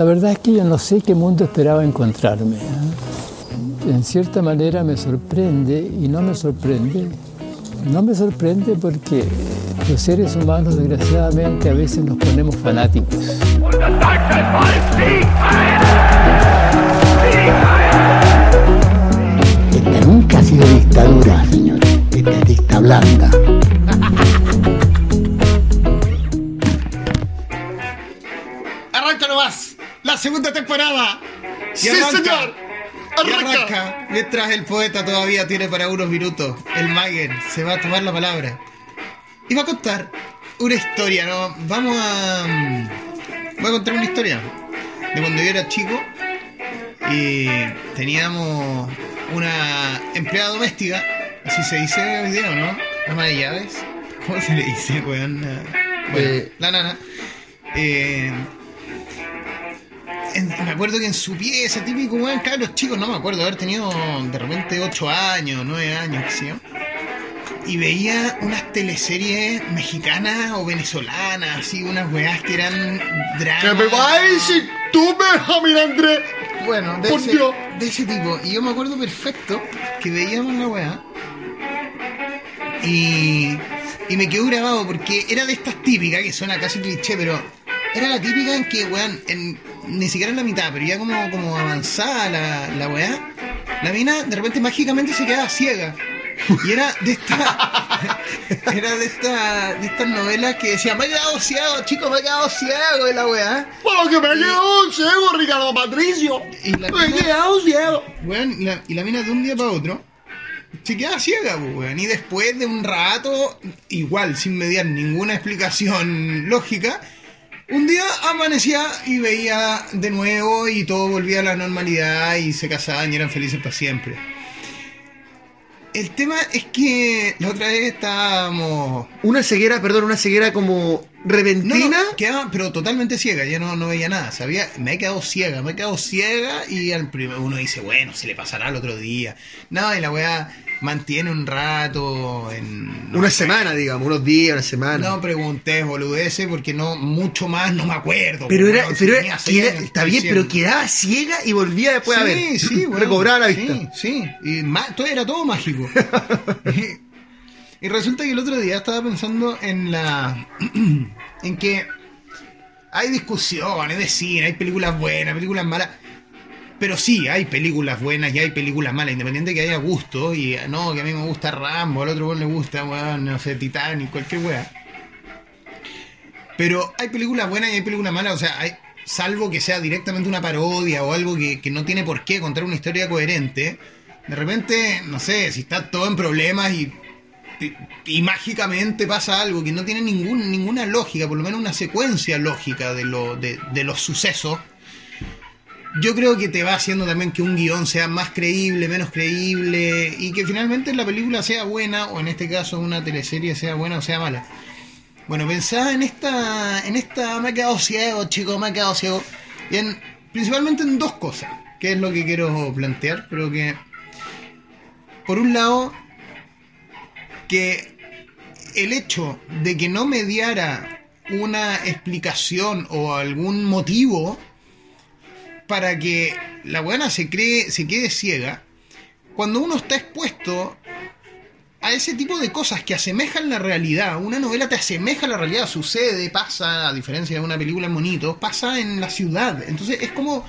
La verdad es que yo no sé qué mundo esperaba encontrarme. ¿eh? En cierta manera me sorprende y no me sorprende. No me sorprende porque los seres humanos desgraciadamente a veces nos ponemos fanáticos. Esta nunca ha sido dictadura, señores. Esta es dicta blanda. La segunda temporada. Sí, arranca, señor. y Arranca. Mientras el poeta todavía tiene para unos minutos, el Magen se va a tomar la palabra y va a contar una historia, ¿no? Vamos a. mm, Voy a contar una historia de cuando yo era chico y teníamos una empleada doméstica, así se dice hoy día, ¿o no? Ama de llaves. ¿Cómo se le dice, weón? Bueno, Eh. la nana. Eh, en- me acuerdo que en su pieza, típico, weón, cabros chicos, no me acuerdo, haber tenido de repente 8 años, 9 años, qué sé yo. Y veía unas teleseries mexicanas o venezolanas, así, unas weás que eran dramas. ¿Qué me va a decir tú, Benjamín Andrés? Bueno, de Por ese, Dios. de ese tipo. Y yo me acuerdo perfecto que veíamos la weá. Y, y me quedó grabado porque era de estas típicas, que suena casi cliché, pero era la típica en que, weón, en- ni siquiera en la mitad, pero ya como, como avanzada la, la weá, la mina de repente mágicamente se quedaba ciega. Y era de esta. era de esta, de estas novelas que decía, me he quedado ciego, chicos, me he quedado ciego de la weá. Bueno, que me ha quedado ciego, Ricardo Patricio. Y la Me he quedado ciego. Y la, y la mina de un día para otro se queda ciega, pues, weón. Y después de un rato, igual, sin mediar ninguna explicación lógica, un día amanecía y veía de nuevo y todo volvía a la normalidad y se casaban y eran felices para siempre. El tema es que la otra vez estábamos Una ceguera, perdón, una ceguera como repentina. no, quedaba, pero totalmente ciega, ya no, no veía nada. Sabía, me he quedado ciega, me he quedado ciega y al primer, uno dice, bueno, se le pasará el otro día. No, y la weá mantiene un rato en... no una semana, digamos, unos días, una semana. No pregunté, boludeces, porque no, mucho más no me acuerdo. pero era, pero era- queda- está bien, pero quedaba ciega y volvía después a ver. Sí, sí, weón. Recobraba la Sí, vista. Sí, y ma- todo era todo mágico. y, resulta que el otro día estaba pensando en la. en que hay discusiones de cine, hay películas buenas, películas malas. Pero sí, hay películas buenas y hay películas malas, independiente que haya gusto. Y no, que a mí me gusta Rambo, al otro le gusta, weón, no sé, Titanic, cualquier weá. Pero hay películas buenas y hay películas malas, o sea, hay, salvo que sea directamente una parodia o algo que, que no tiene por qué contar una historia coherente, de repente, no sé, si está todo en problemas y, y, mágicamente pasa algo que no tiene ninguna lógica, por lo menos una secuencia lógica de, lo, de, los sucesos, yo creo que te va haciendo también que un guion sea más creíble, menos creíble, y que finalmente la película sea buena, o en este caso una teleserie sea buena o sea mala. Bueno, pensaba en esta, en esta, me he quedado ciego, chicos, me he quedado ciego, y en, principalmente en dos cosas, que es lo que quiero plantear, pero que, por un lado, que el hecho de que no mediara una explicación o algún motivo para que la buena se cree, se quede ciega, cuando uno está expuesto a ese tipo de cosas que asemejan la realidad, una novela te asemeja a la realidad, sucede, pasa, a diferencia de una película en monito, pasa en la ciudad. Entonces es como,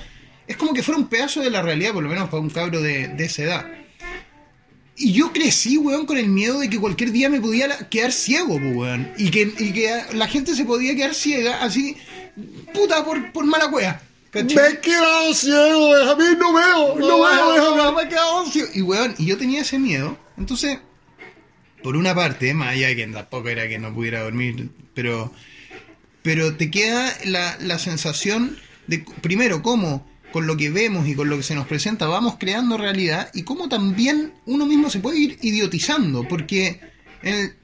es como que fuera un pedazo de la realidad, por lo menos para un cabro de, de esa edad. Y yo crecí, weón, con el miedo de que cualquier día me podía quedar ciego, weón. Y que, y que la gente se podía quedar ciega así, puta, por, por mala cueva. ¿cachai? Me he quedado ciego, Benjamín, no veo, no, veo, no, Benjamín. me he quedado ciego. Y weón, y yo tenía ese miedo. Entonces, por una parte, más allá de que tampoco era que no pudiera dormir, pero, pero te queda la, la sensación de, primero, cómo con lo que vemos y con lo que se nos presenta vamos creando realidad y cómo también uno mismo se puede ir idiotizando, porque en el,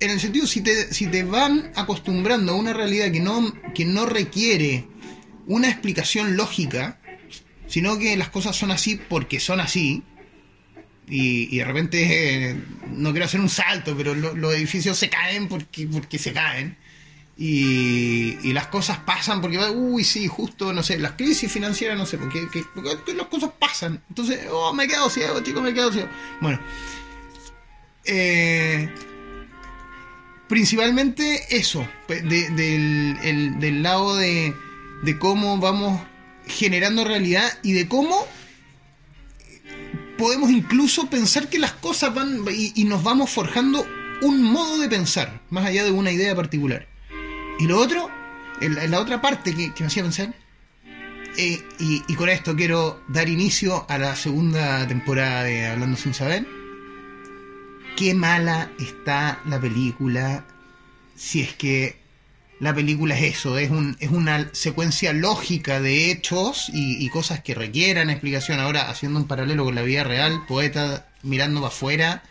en el sentido, si te, si te van acostumbrando a una realidad que no, que no requiere una explicación lógica, sino que las cosas son así porque son así, y, de repente, eh, no quiero hacer un salto, pero lo- los edificios se caen porque, porque se caen, Y, las cosas pasan porque, uy, sí, justo, no sé, las crisis financieras, no sé, porque, que- porque las cosas pasan. Entonces, oh, me he quedado ciego, chicos, me he quedado ciego. Bueno, eh, principalmente eso, de- del, el- del lado de, cómo vamos generando realidad y de cómo podemos incluso pensar que las cosas van y nos vamos forjando un modo de pensar, más allá de una idea particular. Y lo otro, en la, otra parte que, me hacía pensar, eh, y, y con esto quiero dar inicio a la segunda temporada de Hablando sin saber. Qué mala está la película si es que la película es eso, es, un, es una secuencia lógica de hechos y, y cosas que requieran explicación. Ahora, haciendo un paralelo con la vida real, poeta mirando para afuera.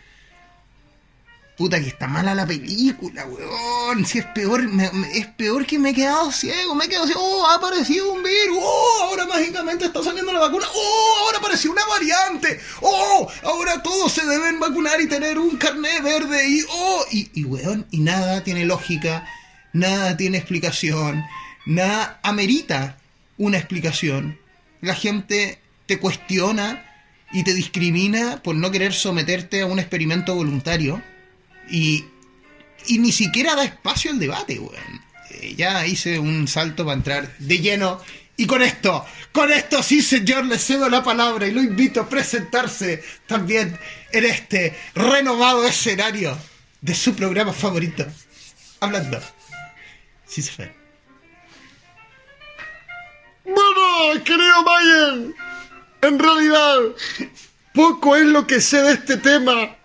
Puta que está mala la película, weón. Si es peor, me- es peor que me he quedado ciego. Me he quedado ciego. Oh, ha aparecido un virus. Oh, ahora mágicamente está saliendo la vacuna. Oh, ahora apareció una variante. Oh, ahora todos se deben vacunar y tener un carnet verde. Y, oh, y, y weón, y nada tiene lógica. Nada tiene explicación. Nada amerita una explicación. La gente te cuestiona y te discrimina por no querer someterte a un experimento voluntario. Y, ni siquiera da espacio al debate, weón. Eh, ya hice un salto para entrar de lleno. Y con esto, con esto sí, señor, le cedo la palabra y lo invito a presentarse también en este renovado escenario de su programa favorito. Hablando. Sí se. Bueno, querido Mayer, en realidad, poco es lo que sé de este tema.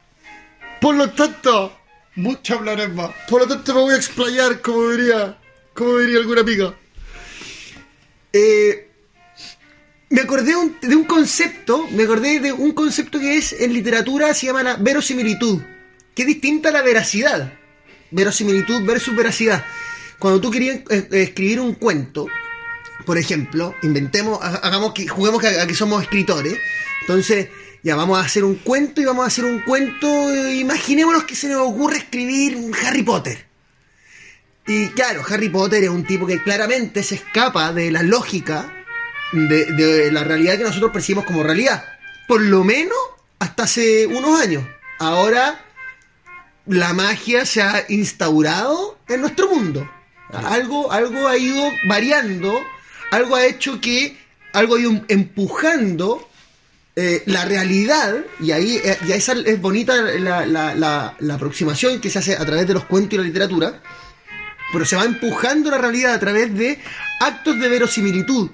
Por lo tanto, Mucho hablaremos. por lo tanto me voy a explayar, como diría, como diría alguna amiga. Eh, me acordé un- de un concepto, me acordé de un concepto que es en literatura se llama la verosimilitud, que es distinta a la veracidad. Verosimilitud versus veracidad. Cuando tú querías eh, eh, escribir un cuento, por ejemplo, inventemos, ha- hagamos que juguemos que, a que somos escritores. Entonces, ya vamos a hacer un cuento y vamos a hacer un cuento. eh, imaginémonos que se nos ocurre escribir un Harry Potter. Y claro, Harry Potter es un tipo que claramente se escapa de la lógica de, de la realidad que nosotros percibimos como realidad. Por lo menos hasta hace unos años. Ahora la magia se ha instaurado en nuestro mundo. Algo, algo ha ido variando, algo ha hecho que, algo ha ido empujando eh, la realidad, y ahí eh, esa es bonita la, la- la- la aproximación que se hace a través de los cuentos y la literatura, pero se va empujando la realidad a través de actos de verosimilitud,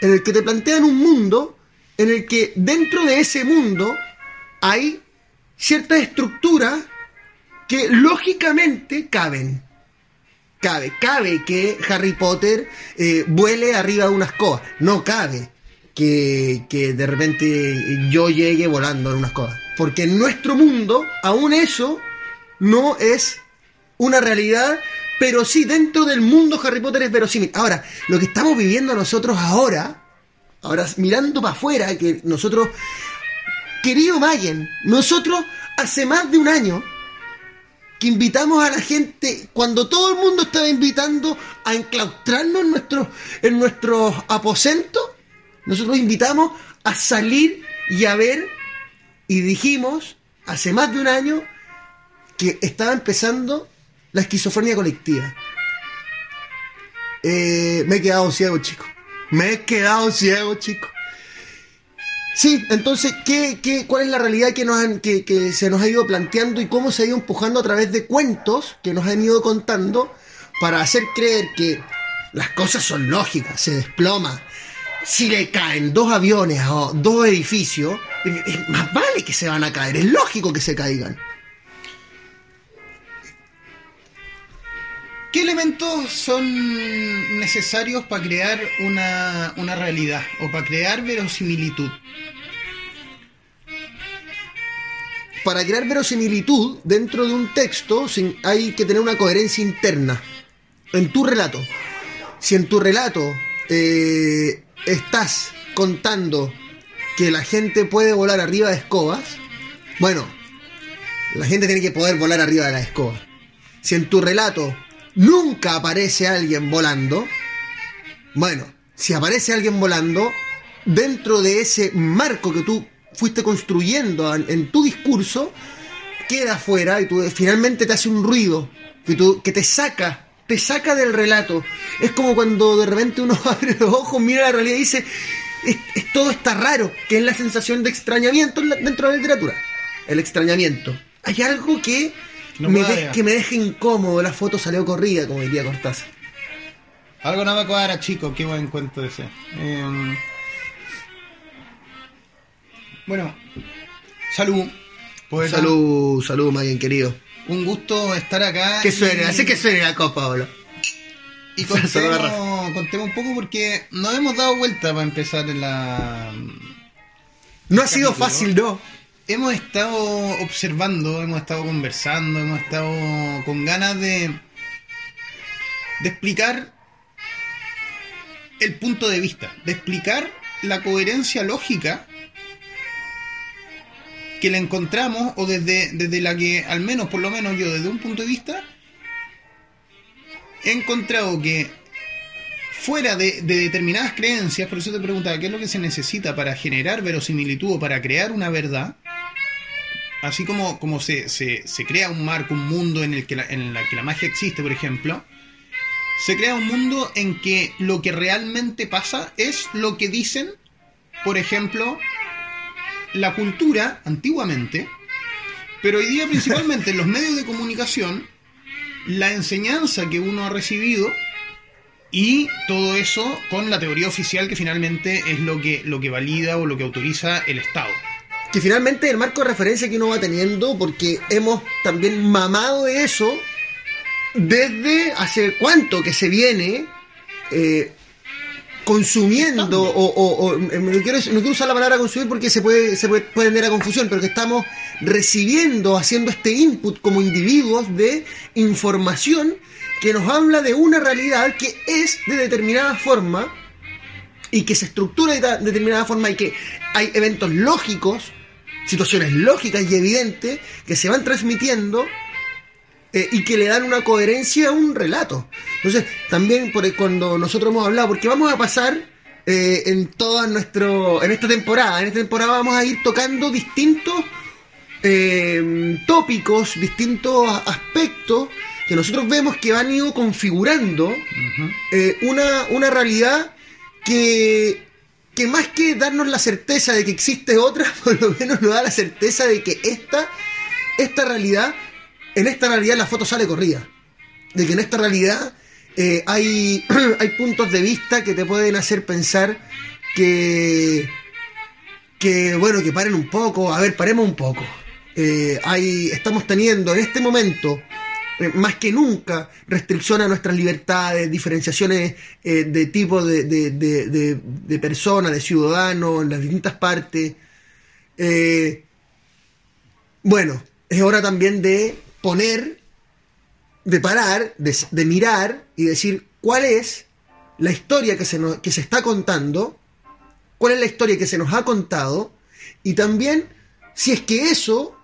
en el que te plantean un mundo en el que dentro de ese mundo hay ciertas estructuras que lógicamente caben. Cabe, cabe que Harry Potter eh, vuele arriba de una escoba. No cabe que, que de repente yo llegue volando en una escoba. Porque en nuestro mundo, aún eso no es una realidad, pero sí dentro del mundo Harry Potter es verosímil. Ahora, lo que estamos viviendo nosotros ahora, ahora mirando para afuera, que nosotros, querido Mayen, nosotros hace más de un año que invitamos a la gente, cuando todo el mundo estaba invitando a enclaustrarnos en nuestros, en nuestros aposentos, nosotros invitamos a salir y a ver, y dijimos hace más de un año que estaba empezando la esquizofrenia colectiva. Eh, me he quedado ciego, chico. Me he quedado ciego, chico. Sí, entonces, ¿qué, qué, cuál es la realidad que, nos han- que, que se nos ha ido planteando y cómo se ha ido empujando a través de cuentos que nos han ido contando para hacer creer que las cosas son lógicas, se desploma? Si le caen dos aviones o dos edificios, más vale que se van a caer, es lógico que se caigan. ¿Qué elementos son necesarios para crear una, una realidad o para crear verosimilitud? Para crear verosimilitud dentro de un texto hay que tener una coherencia interna en tu relato. Si en tu relato eh, estás contando que la gente puede volar arriba de escobas, bueno, la gente tiene que poder volar arriba de la escoba. Si en tu relato nunca aparece alguien volando. Bueno, si aparece alguien volando, dentro de ese marco que tú fuiste construyendo en, tu discurso, queda afuera y tú finalmente te hace un ruido que, tú, que te saca, te saca del relato. Es como cuando de repente uno abre los ojos, mira la realidad y dice, es, es- todo está raro, que es la sensación de extrañamiento dentro de la literatura. El extrañamiento. Hay algo que, No me, de- que me deja incómodo, la foto salió corrida, como diría Cortázar. Algo no me cuadra, chicos, qué buen cuento ese. Eh, bueno, salud. poeta. Salud, salud, Mayen querido. Un gusto estar acá. Que suene, hace que suene la copa, boludo. Y contemos, contemos un poco porque nos hemos dado vuelta para empezar en la... No ha sido Capítulo. fácil, ¿no? Hemos estado observando, hemos estado conversando, hemos estado con ganas de, de explicar el punto de vista, de explicar la coherencia lógica que le encontramos o desde, desde la que, al menos por lo menos yo desde un punto de vista, he encontrado que fuera de, de determinadas creencias, por eso te preguntaba, ¿qué es lo que se necesita para generar verosimilitud o para crear una verdad? Así como, como se, se- se crea un marco, un mundo en el que la, en la que la magia existe, por ejemplo, se crea un mundo en que lo que realmente pasa es lo que dicen, por ejemplo, la cultura antiguamente, pero hoy día principalmente en los medios de comunicación, la enseñanza que uno ha recibido y todo eso con la teoría oficial que finalmente es lo que, lo que valida o lo que autoriza el Estado. que finalmente el marco de referencia que uno va teniendo, porque hemos también mamado de eso desde hace cuánto que se viene eh, consumiendo, o, o- o- no, quiero, no quiero usar la palabra consumir porque se puede, se puede, puede tender a confusión, pero que estamos recibiendo, haciendo este input como individuos de información que nos habla de una realidad que es de determinada forma y que se estructura de determinada forma y que hay eventos lógicos, situaciones lógicas y evidentes que se van transmitiendo eh, y que le dan una coherencia a un relato. Entonces, también por cuando nosotros hemos hablado, porque vamos a pasar eh, en toda nuestro, en esta temporada, en esta temporada vamos a ir tocando distintos eh, tópicos, distintos aspectos que nosotros vemos que van ido configurando eh, una, una realidad que, que más que darnos la certeza de que existe otra, por lo menos nos da la certeza de que esta, esta realidad, en esta realidad la foto sale corrida. De que en esta realidad eh, hay, hay puntos de vista que te pueden hacer pensar que, que bueno, que paren un poco, a ver, paremos un poco. Eh, hay, estamos teniendo en este momento, eh, más que nunca, restricción a nuestras libertades, diferenciaciones de tipo de, de, de, de- personas, de ciudadanos, en las distintas partes. Bueno, es hora también de poner, de parar, de, mirar y decir cuál es la historia que se, nos, que se está contando, cuál es la historia que se nos ha contado y también si es que eso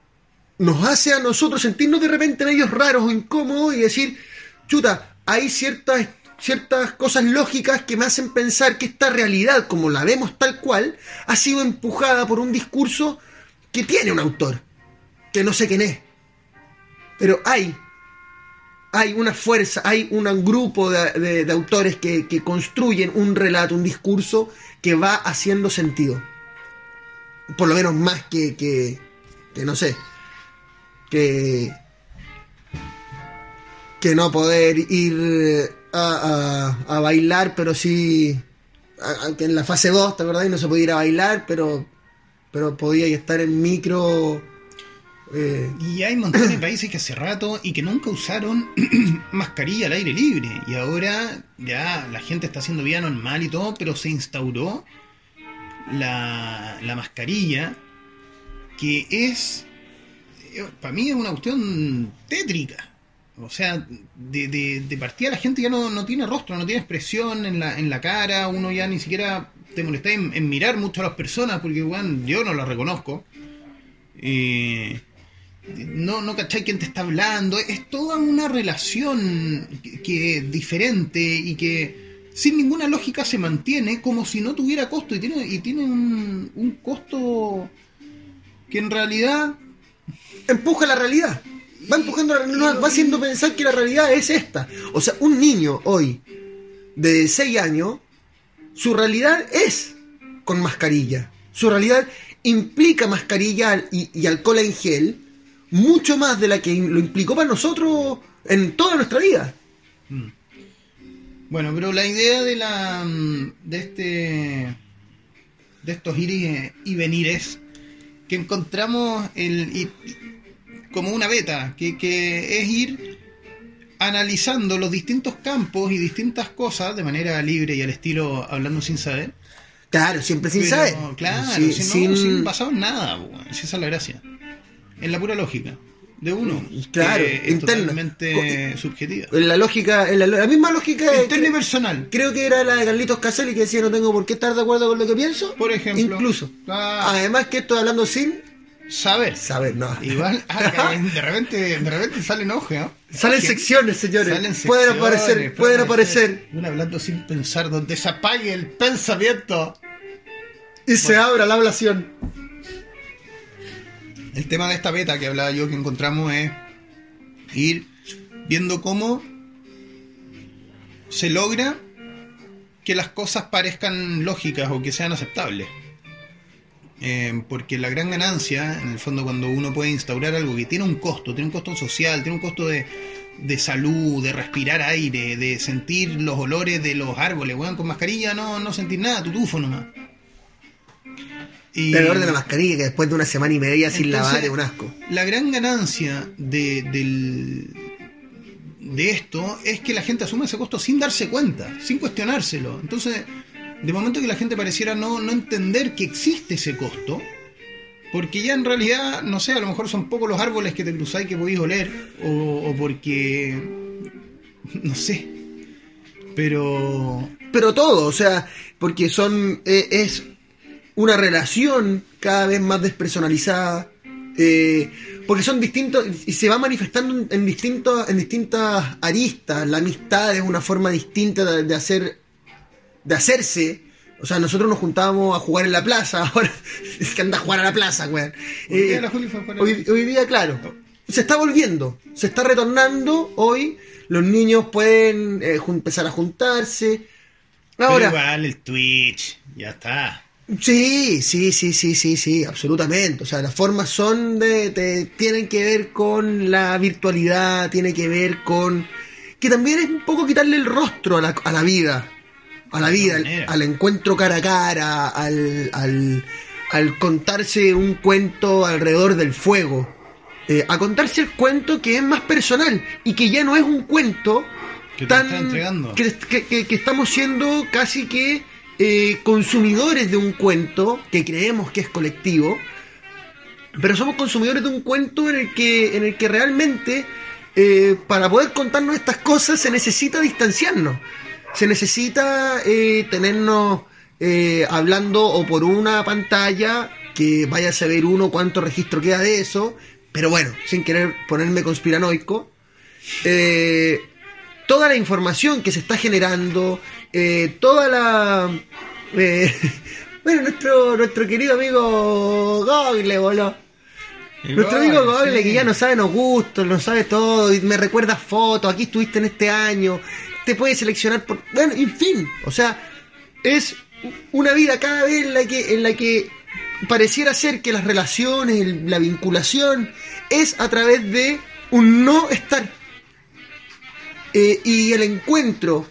nos hace a nosotros sentirnos de repente medios raros o incómodos y decir, chuta, hay ciertas, ciertas cosas lógicas que me hacen pensar que esta realidad, como la vemos tal cual, ha sido empujada por un discurso que tiene un autor, que no sé quién es. Pero hay, hay una fuerza, hay un grupo de, de- autores que, que construyen un relato, un discurso que va haciendo sentido. Por lo menos más que, que, no sé, que, que no poder ir a, a- a bailar, pero sí, a- a- que en la fase 2, ¿te acordás? No se podía ir a bailar, pero, pero podía estar en micro. Eh, Y hay montones de países que hace rato y que nunca usaron mascarilla al aire libre. Y ahora ya la gente está haciendo vida normal y todo, pero se instauró la, la mascarilla, que es, para mí es una cuestión tétrica. O sea, de, de, de partida la gente ya no, no tiene rostro, no tiene expresión en la, en la cara, uno ya ni siquiera te molesta en, en mirar mucho a las personas, porque bueno, yo no las reconozco. Eh, no, no cachai quién te está hablando. Es toda una relación que, que diferente y que sin ninguna lógica se mantiene como si no tuviera costo. Y tiene, y tiene un, un costo que en realidad Empuja la realidad. Va empujando la realidad, va haciendo pensar que la realidad es esta. O sea, un niño hoy de 6 años, su realidad es con mascarilla. Su realidad implica mascarilla y, y alcohol en gel mucho más de la que lo implicó para nosotros en toda nuestra vida. Bueno, pero la idea de la mm, de este de estos ir y venires que encontramos el y- como una beta, que, que es ir analizando los distintos campos y distintas cosas de manera libre y al estilo hablando sin saber. Claro, siempre sin Pero, saber. Claro, Sí, si no, sin- sin basado en nada, esa es la gracia. En la pura lógica de uno. Claro, que es totalmente subjetiva. en la lógica, en la, la misma lógica Interna y personal. Creo que era la de Carlitos Caselli que decía no tengo por qué estar de acuerdo con lo que pienso. Por ejemplo. Incluso. Ah. Además que estoy hablando sin Saber. saber, no. Igual, ah, de repente, de repente salen ojos, ¿no? Salen secciones, señores. Salen pueden secciones, aparecer, pueden aparecer. Hablando sin pensar, donde se apague el pensamiento. Y se abra la ablación. El tema de esta beta que hablaba yo que encontramos es ir viendo cómo se logra que las cosas parezcan lógicas o que sean aceptables. Eh, porque la gran ganancia, en el fondo, cuando uno puede instaurar algo que tiene un costo, tiene un costo social, tiene un costo de, de salud, de respirar aire, de sentir los olores de los árboles, weón, con mascarilla no, no sentir nada, tutufo nomás. Y- El olor de la mascarilla que después de una semana y media sin Entonces, lavar es un asco. La gran ganancia de, del- de esto es que la gente asume ese costo sin darse cuenta, sin cuestionárselo. Entonces, de momento que la gente pareciera no, no entender que existe ese costo, porque ya en realidad, no sé, a lo mejor son pocos los árboles que te cruzáis que podéis oler, o, o porque. No sé. Pero. Pero todo, o sea, porque son eh, es una relación cada vez más despersonalizada, eh, porque son distintos y se va manifestando en, distintos en distintas aristas. La amistad es una forma distinta de, de hacer de hacerse. O sea, nosotros nos juntábamos a jugar en la plaza, ahora es que anda a jugar a la plaza, weón. Hoy día Eh, Hoy, hoy día, claro, se está volviendo, se está retornando hoy. Los niños pueden eh, empezar a juntarse. Pero Ahora, igual el Twitch, ya está. Sí, sí, sí, sí, sí, sí, absolutamente. O sea, las formas son de, de- tienen que ver con la virtualidad, tiene que ver con que también es un poco quitarle el rostro a la, a la vida, a la vida, al, encuentro cara a cara, al, al, al contarse un cuento alrededor del fuego, eh, a contarse el cuento que es más personal y que ya no es un cuento Que te tan está entregando. que, que- que- que estamos siendo casi que eh, consumidores de un cuento que creemos que es colectivo, pero somos consumidores de un cuento en el que, en el que realmente eh, para poder contarnos estas cosas se necesita distanciarnos, se necesita eh, tenernos eh, hablando o por una pantalla que vaya a saber uno cuánto registro queda de eso, pero bueno, sin querer ponerme conspiranoico, toda la información que se está generando, eh, toda la... eh, bueno, nuestro, nuestro querido amigo Google, boludo. Nuestro amigo Google, sí. que ya no sabe los gustos, no sabe todo, y me recuerda fotos, aquí estuviste en este año, te puede seleccionar por... Bueno, en fin, o sea, es una vida cada vez en la que, en la que pareciera ser que las relaciones, el- la vinculación, es a través de un no estar. Eh, y el encuentro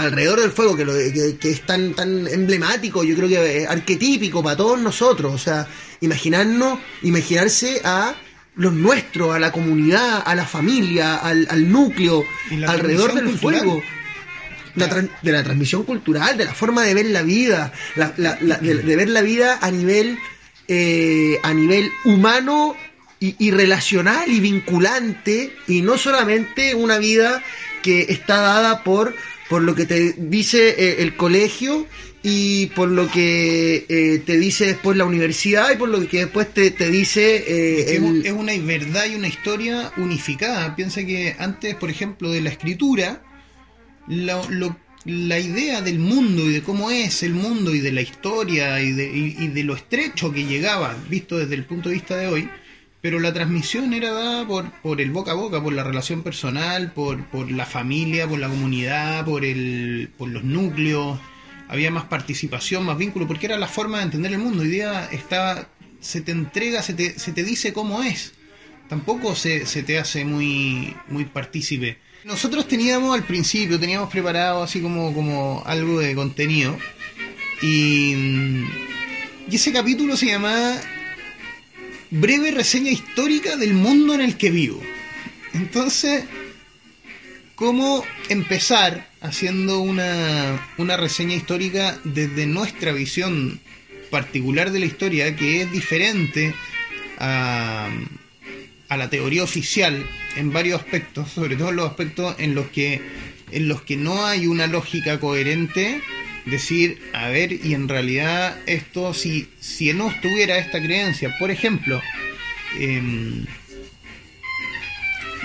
alrededor del fuego, que, lo, que, que es tan, tan emblemático, yo creo que es arquetípico para todos nosotros. O sea, imaginarnos, imaginarse a los nuestros, a la comunidad, a la familia, al, al núcleo, alrededor del cultural. fuego. La de la transmisión cultural, de la forma de ver la vida, la- la- la- de, de ver la vida a nivel, eh, a nivel humano y, y relacional y vinculante, y no solamente una vida que está dada por, por lo que te dice eh, el colegio y por lo que eh, te dice después la universidad y por lo que después te, te dice eh, Es, el- un- es una verdad y una historia unificada. Piensa que antes, por ejemplo, de la escritura, lo- lo- la idea del mundo y de cómo es el mundo y de la historia y de, y- y de lo estrecho que llegaba, visto desde el punto de vista de hoy, pero la transmisión era dada por, por el boca a boca, por la relación personal, por, por la familia, por la comunidad, por, el, por los núcleos. Había más participación, más vínculo, porque era la forma de entender el mundo. Hoy día está, se te entrega, se te, se te dice cómo es. Tampoco se, se te hace muy, muy partícipe. Nosotros teníamos al principio, teníamos preparado así como, como algo de contenido. Y, y ese capítulo se llamaba Breve reseña histórica del mundo en el que vivo. Entonces, ¿cómo empezar haciendo una, una reseña histórica desde nuestra visión particular de la historia, que es diferente a, a la teoría oficial en varios aspectos, sobre todo en los aspectos en los que en los que no hay una lógica coherente, decir, a ver, y en realidad esto, si, si no estuviera esta creencia, por ejemplo, em,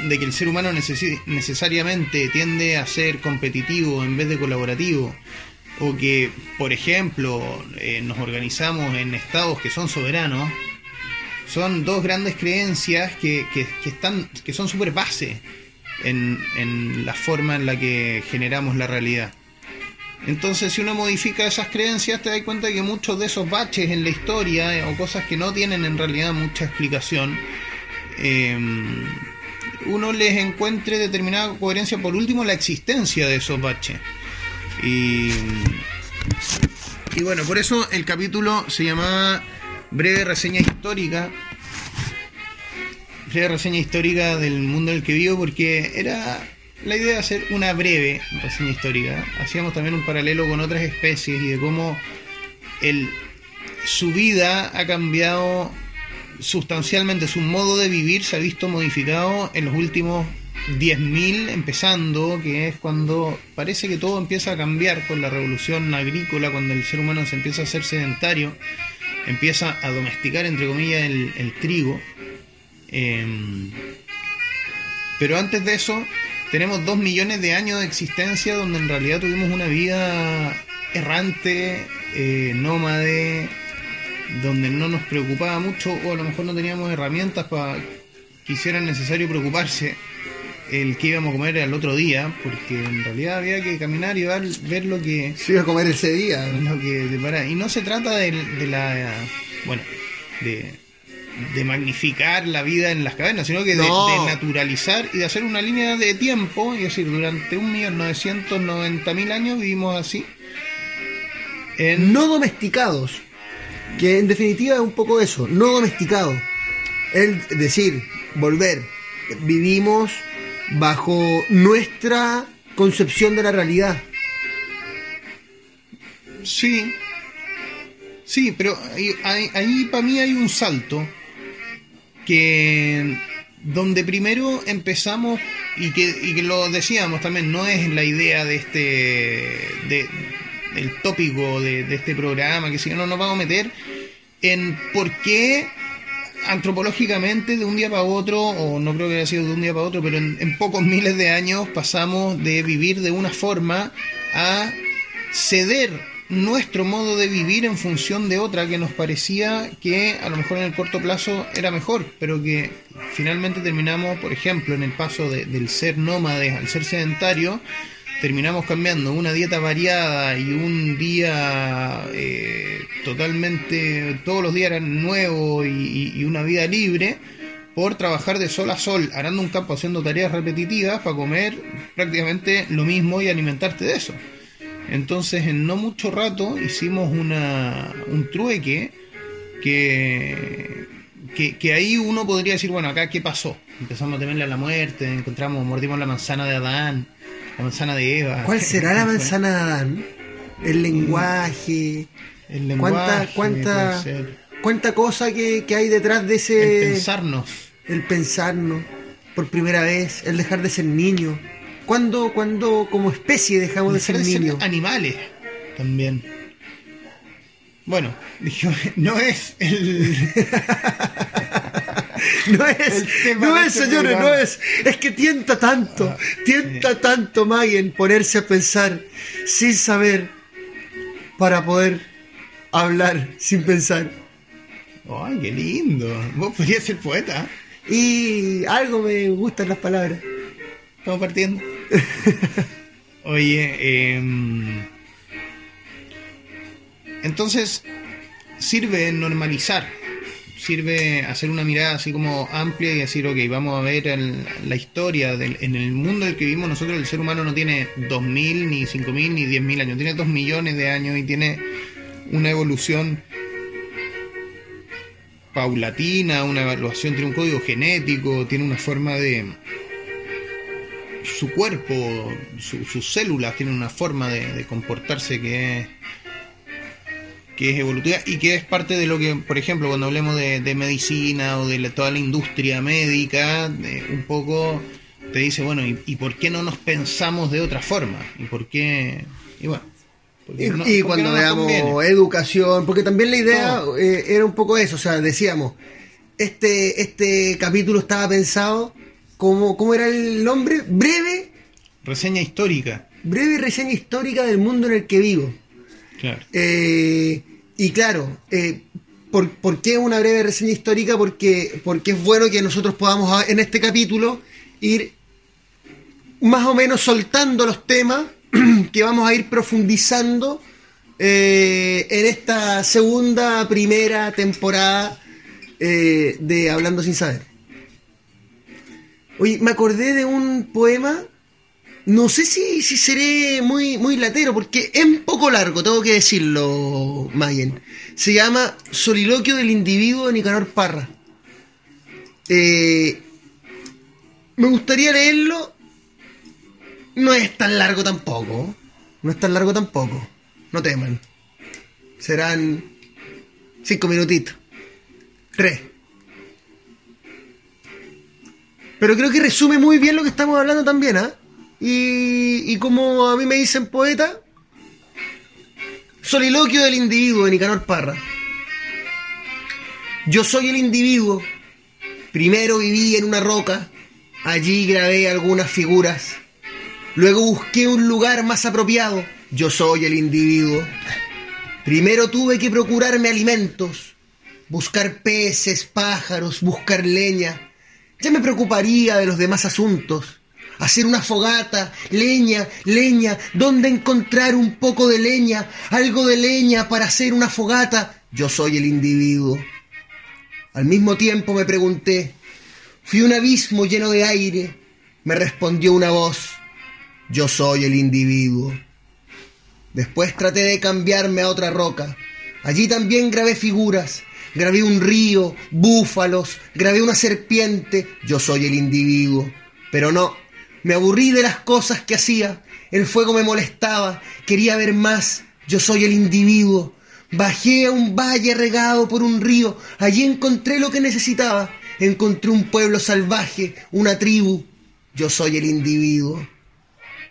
de que el ser humano necesariamente tiende a ser competitivo en vez de colaborativo, o que, por ejemplo, eh, nos organizamos en estados que son soberanos, son dos grandes creencias que, que, que están, que son súper base en, en la forma en la que generamos la realidad. Entonces, si uno modifica esas creencias, te das cuenta que muchos de esos baches en la historia eh, o cosas que no tienen en realidad mucha explicación, eh, uno les encuentre determinada coherencia, por último, la existencia de esos baches. Y, y bueno, por eso el capítulo se llamaba Breve Reseña Histórica. Breve reseña histórica del mundo en el que vivo, porque era la idea de hacer una breve reseña histórica. Hacíamos también un paralelo con otras especies y de cómo su vida ha cambiado sustancialmente, su modo de vivir se ha visto modificado en los últimos 10.000, empezando, que es cuando parece que todo empieza a cambiar con la revolución agrícola, cuando el ser humano se empieza a hacer sedentario, empieza a domesticar, entre comillas, el, el trigo. Em, pero antes de eso, tenemos dos millones de años de existencia donde en realidad tuvimos una vida errante, eh, nómade, donde no nos preocupaba mucho o a lo mejor no teníamos herramientas para que hiciera necesario preocuparse el que íbamos a comer al otro día, porque en realidad había que caminar y ver, ver lo que Se iba a comer ese día. lo que te para. Y no se trata de, de la. Bueno, de, de magnificar la vida en las cavernas, sino que de, No. de naturalizar y de hacer una línea de tiempo. Y decir, durante 1.990.000 años vivimos así. En, No domesticados. Que en definitiva es un poco eso, no domesticado. Es decir, volver. Vivimos bajo nuestra concepción de la realidad. Sí. Sí, pero ahí, ahí- ahí para mí hay un salto que donde primero empezamos y que, y que lo decíamos también, no es la idea de este de, el tópico de, este programa, que si no nos vamos a meter en por qué antropológicamente de un día para otro, o no creo que haya sido de un día para otro, pero en, en pocos miles de años pasamos de vivir de una forma a ceder nuestro modo de vivir en función de otra que nos parecía que a lo mejor en el corto plazo era mejor, pero que finalmente terminamos, por ejemplo, en el paso de- del ser nómade al ser sedentario, terminamos cambiando una dieta variada y un día eh, totalmente, todos los días eran nuevos y, y- una vida libre, por trabajar de sol a sol, arando un campo haciendo tareas repetitivas para comer prácticamente lo mismo y alimentarte de eso. Entonces, en no mucho rato hicimos una, un trueque que, que, que ahí uno podría decir, bueno, acá qué pasó. Empezamos a temerle a la muerte, encontramos, mordimos la manzana de Adán, la manzana de Eva. ¿Cuál será la manzana de Adán? El lenguaje. El ¿Cuánta, lenguaje, cuánta, cosa que, que hay detrás de el ese. pensarnos. el pensarnos por primera vez, el dejar de ser niño. ¿Cuándo, cuando como especie dejamos de ser de ser niños? animales también. Bueno, no es el. No es, no es, este señores, no es. Es que tienta tanto, Ah, tienta tanto, Maguen, ponerse a pensar sin saber para poder hablar sin pensar. ¡Ay, qué lindo! Vos podrías ser poeta. Y algo me gustan las palabras. Estamos partiendo. Oye, em, entonces sirve normalizar, sirve hacer una mirada así como amplia y decir, ok, vamos a ver el- la historia del, en el mundo en el que vivimos nosotros, el ser humano no tiene 2.000, ni 5.000, ni 10.000 años, tiene 2 millones de años y tiene una evolución paulatina, una evaluación, tiene un código genético, tiene una forma de, su cuerpo, su- sus células tienen una forma de, de comportarse que es, que es evolutiva y que es parte de lo que, por ejemplo, cuando hablemos de, de medicina o de la- toda la industria médica, de- un poco te dice, bueno, ¿y, y por qué no nos pensamos de otra forma? ¿Y por qué? Y bueno. Y, no- y porque cuando no veamos conviene. educación, porque también la idea eh, era un poco eso, o sea, decíamos, este, este capítulo estaba pensado como, ¿cómo era el nombre? Breve, Reseña histórica. breve reseña histórica del mundo en el que vivo. Claro. Eh, y claro, eh, ¿por, por qué una breve reseña histórica? Porque, porque es bueno que nosotros podamos a- en este capítulo ir más o menos soltando los temas que vamos a ir profundizando eh, en esta segunda, primera temporada de Hablando sin saber. Oye, me acordé de un poema no sé si, si seré muy, muy latero, porque es un poco largo, tengo que decirlo, Mayen. Se llama Soliloquio del individuo de Nicanor Parra. Eh, me gustaría leerlo. No es tan largo tampoco. No es tan largo tampoco. No teman. Serán cinco minutitos. Tres. Pero creo que resume muy bien lo que estamos hablando también, ¿ah? Y, y como a mí me dicen poeta, soliloquio del individuo de Nicanor Parra. Yo soy el individuo. Primero viví en una roca, allí grabé algunas figuras. Luego busqué un lugar más apropiado. Yo soy el individuo. Primero tuve que procurarme alimentos, buscar peces, pájaros, buscar leña. Ya me preocuparía de los demás asuntos. Hacer una fogata, leña, leña, ¿dónde encontrar un poco de leña? Algo de leña para hacer una fogata. Yo soy el individuo. Al mismo tiempo me pregunté, fui un abismo lleno de aire. Me respondió una voz, yo soy el individuo. Después traté de cambiarme a otra roca. Allí también grabé figuras. Grabé un río, búfalos, grabé una serpiente. Yo soy el individuo. Pero no, me aburrí de las cosas que hacía. El fuego me molestaba. Quería ver más. Yo soy el individuo. Bajé a un valle regado por un río. Allí encontré lo que necesitaba. Encontré un pueblo salvaje, una tribu. Yo soy el individuo.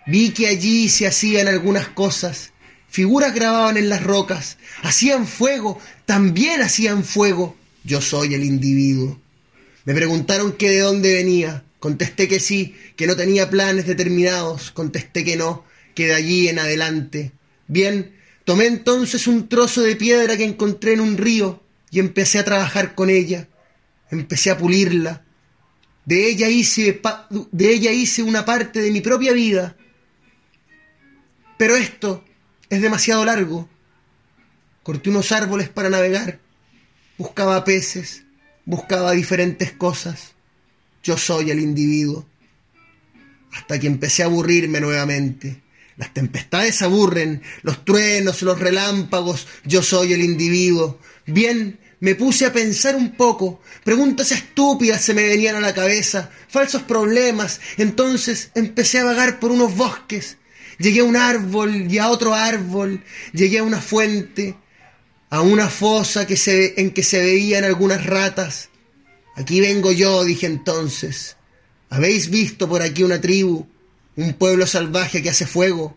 Vi que allí se hacían algunas cosas. Figuras grababan en las rocas. Hacían fuego. También hacían fuego. Yo soy el individuo. Me preguntaron que de dónde venía. Contesté que sí, que no tenía planes determinados. Contesté que no, que de allí en adelante. Bien, tomé entonces un trozo de piedra que encontré en un río y empecé a trabajar con ella. Empecé a pulirla. De ella hice, de ella hice una parte de mi propia vida. Pero esto es demasiado largo. Corté unos árboles para navegar. Buscaba peces. Buscaba diferentes cosas. Yo soy el individuo. Hasta que empecé a aburrirme nuevamente. Las tempestades aburren, los truenos, los relámpagos. Yo soy el individuo. Bien, me puse a pensar un poco. Preguntas estúpidas se me venían a la cabeza, falsos problemas. Entonces empecé a vagar por unos bosques. Llegué a un árbol y a otro árbol. Llegué a una fuente, a una fosa que se, en que se veían algunas ratas. Aquí vengo yo, dije entonces. ¿Habéis visto por aquí una tribu, un pueblo salvaje que hace fuego?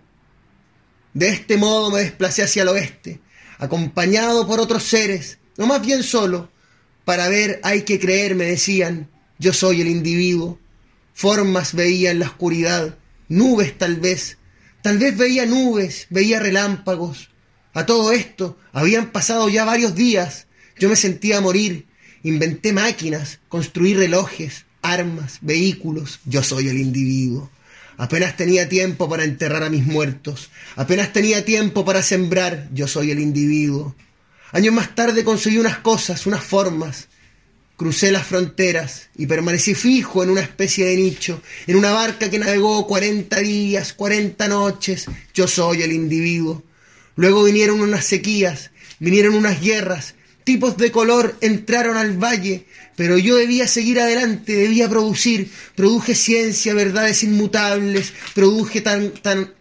De este modo me desplacé hacia el oeste. acompañado por otros seres, no más bien solo, para ver hay que creer, me decían, yo soy el individuo. Formas veía en la oscuridad, nubes tal vez, tal vez veía nubes, veía relámpagos. A todo esto habían pasado ya varios días, yo me sentía morir, inventé máquinas, construí relojes, armas, vehículos, yo soy el individuo. Apenas tenía tiempo para enterrar a mis muertos, apenas tenía tiempo para sembrar, yo soy el individuo. Años más tarde conseguí unas cosas, unas formas, crucé las fronteras y permanecí fijo en una especie de nicho, en una barca que navegó cuarenta días, cuarenta noches, yo soy el individuo. Luego vinieron unas sequías, vinieron unas guerras, tipos de color entraron al valle, pero yo debía seguir adelante, debía producir, produje ciencia, verdades inmutables, produje tan, tan,